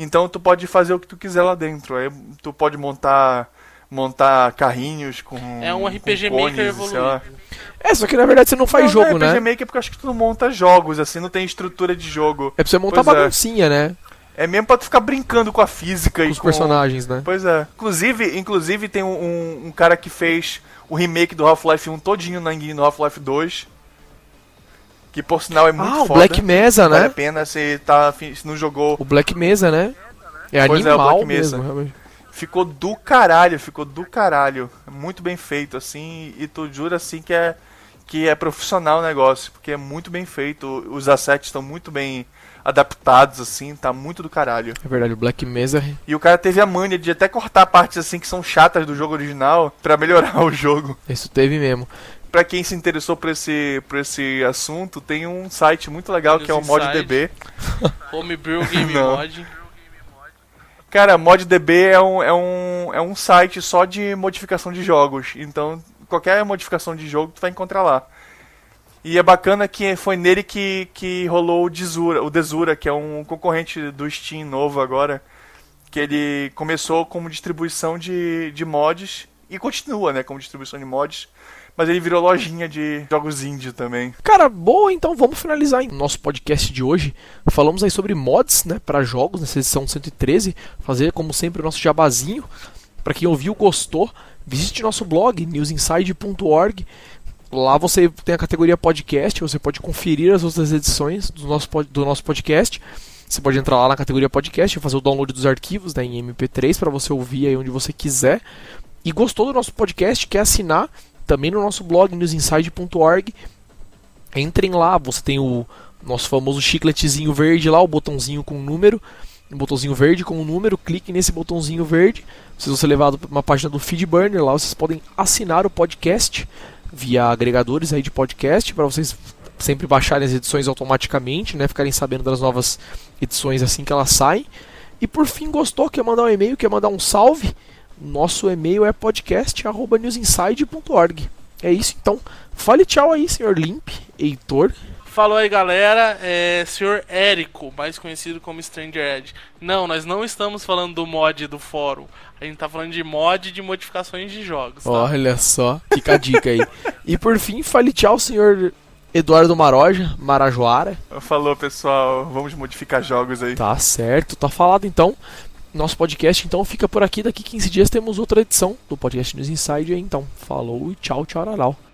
então tu pode fazer o que tu quiser lá dentro. Aí tu pode montar montar carrinhos com
É um RPG
cones,
Maker evoluído.
É, só que na verdade você não faz
Não,
jogo,
não é
né?
RPG Maker porque eu acho que tu não monta jogos, assim, não tem estrutura de jogo.
É pra você montar
Pois é.
baguncinha, né?
É mesmo pra tu ficar brincando com a física
Com
e
os
com
personagens, né?
Pois é. Inclusive, inclusive tem um, um- um cara que fez o remake do Half-Life 1 todinho na engine do Half-Life 2. Que por sinal é muito
Ah, o
foda.
Black Mesa,
Vale a
né?
pena se, tá, se não jogou.
O Black Mesa, né? É
Pois é, o
animal
Black Mesa.
mesmo, realmente.
Ficou do caralho, ficou do caralho. Muito bem feito, assim, e tu jura assim que é que é profissional o negócio, porque é muito bem feito. Os assets estão muito bem adaptados, assim, tá muito do caralho.
É verdade, o Black Mesa.
E o cara teve a mania de até cortar partes assim que são chatas do jogo original pra melhorar o jogo.
Isso teve mesmo.
Pra quem se interessou por esse, por esse assunto, tem um site muito legal que é o ModDB.
Homebrew Game. Mod.
Cara, ModDB é um, é, um, é um site só de modificação de jogos. Então, qualquer modificação de jogo tu vai encontrar lá. E é bacana que foi nele que, que rolou o Desura, o Desura, que é um concorrente do Steam novo agora. Que ele começou como distribuição de, de mods e continua, né, como distribuição de mods. Mas ele virou lojinha de jogos indie também.
Cara, boa, então vamos finalizar o nosso podcast de hoje. Falamos aí sobre mods, né, para jogos nessa edição 113. Fazer como sempre o nosso jabazinho. Para quem ouviu, gostou, visite nosso blog newsinside.org. Lá você tem a categoria podcast, você pode conferir as outras edições do nosso, do nosso podcast. Você pode entrar lá na categoria podcast e fazer o download dos arquivos né, em MP3 para você ouvir aí onde você quiser. E gostou do nosso podcast, quer assinar também no nosso blog newsinside.org. Entrem lá, você tem o nosso famoso chicletezinho verde lá, o botãozinho com número, um botãozinho verde com o número, clique nesse botãozinho verde, vocês vão ser levados para uma página do Feedburner, lá vocês podem assinar o podcast via agregadores aí de podcast para vocês sempre baixarem as edições automaticamente, né, ficarem sabendo das novas edições assim que elas saem. E por fim, gostou, quer mandar um e-mail, quer mandar um salve? Nosso e-mail é podcast@newsinside.org. É isso, então. Fale tchau aí, senhor Limp, Heitor.
Falou aí, galera. É Sr. Érico, mais conhecido como Stranger Edge. Não, nós não estamos falando do mod do fórum. A gente tá falando de mod de modificações de jogos. Tá?
Olha só, fica a dica aí. e por fim, fale tchau, senhor Eduardo Maroja, Marajoara.
Falou, pessoal. Vamos modificar jogos aí.
Tá certo, tá falado então. Nosso podcast então fica por aqui. Daqui 15 dias temos outra edição do podcast News Inside então. Falou e tchau, tchau, tchau.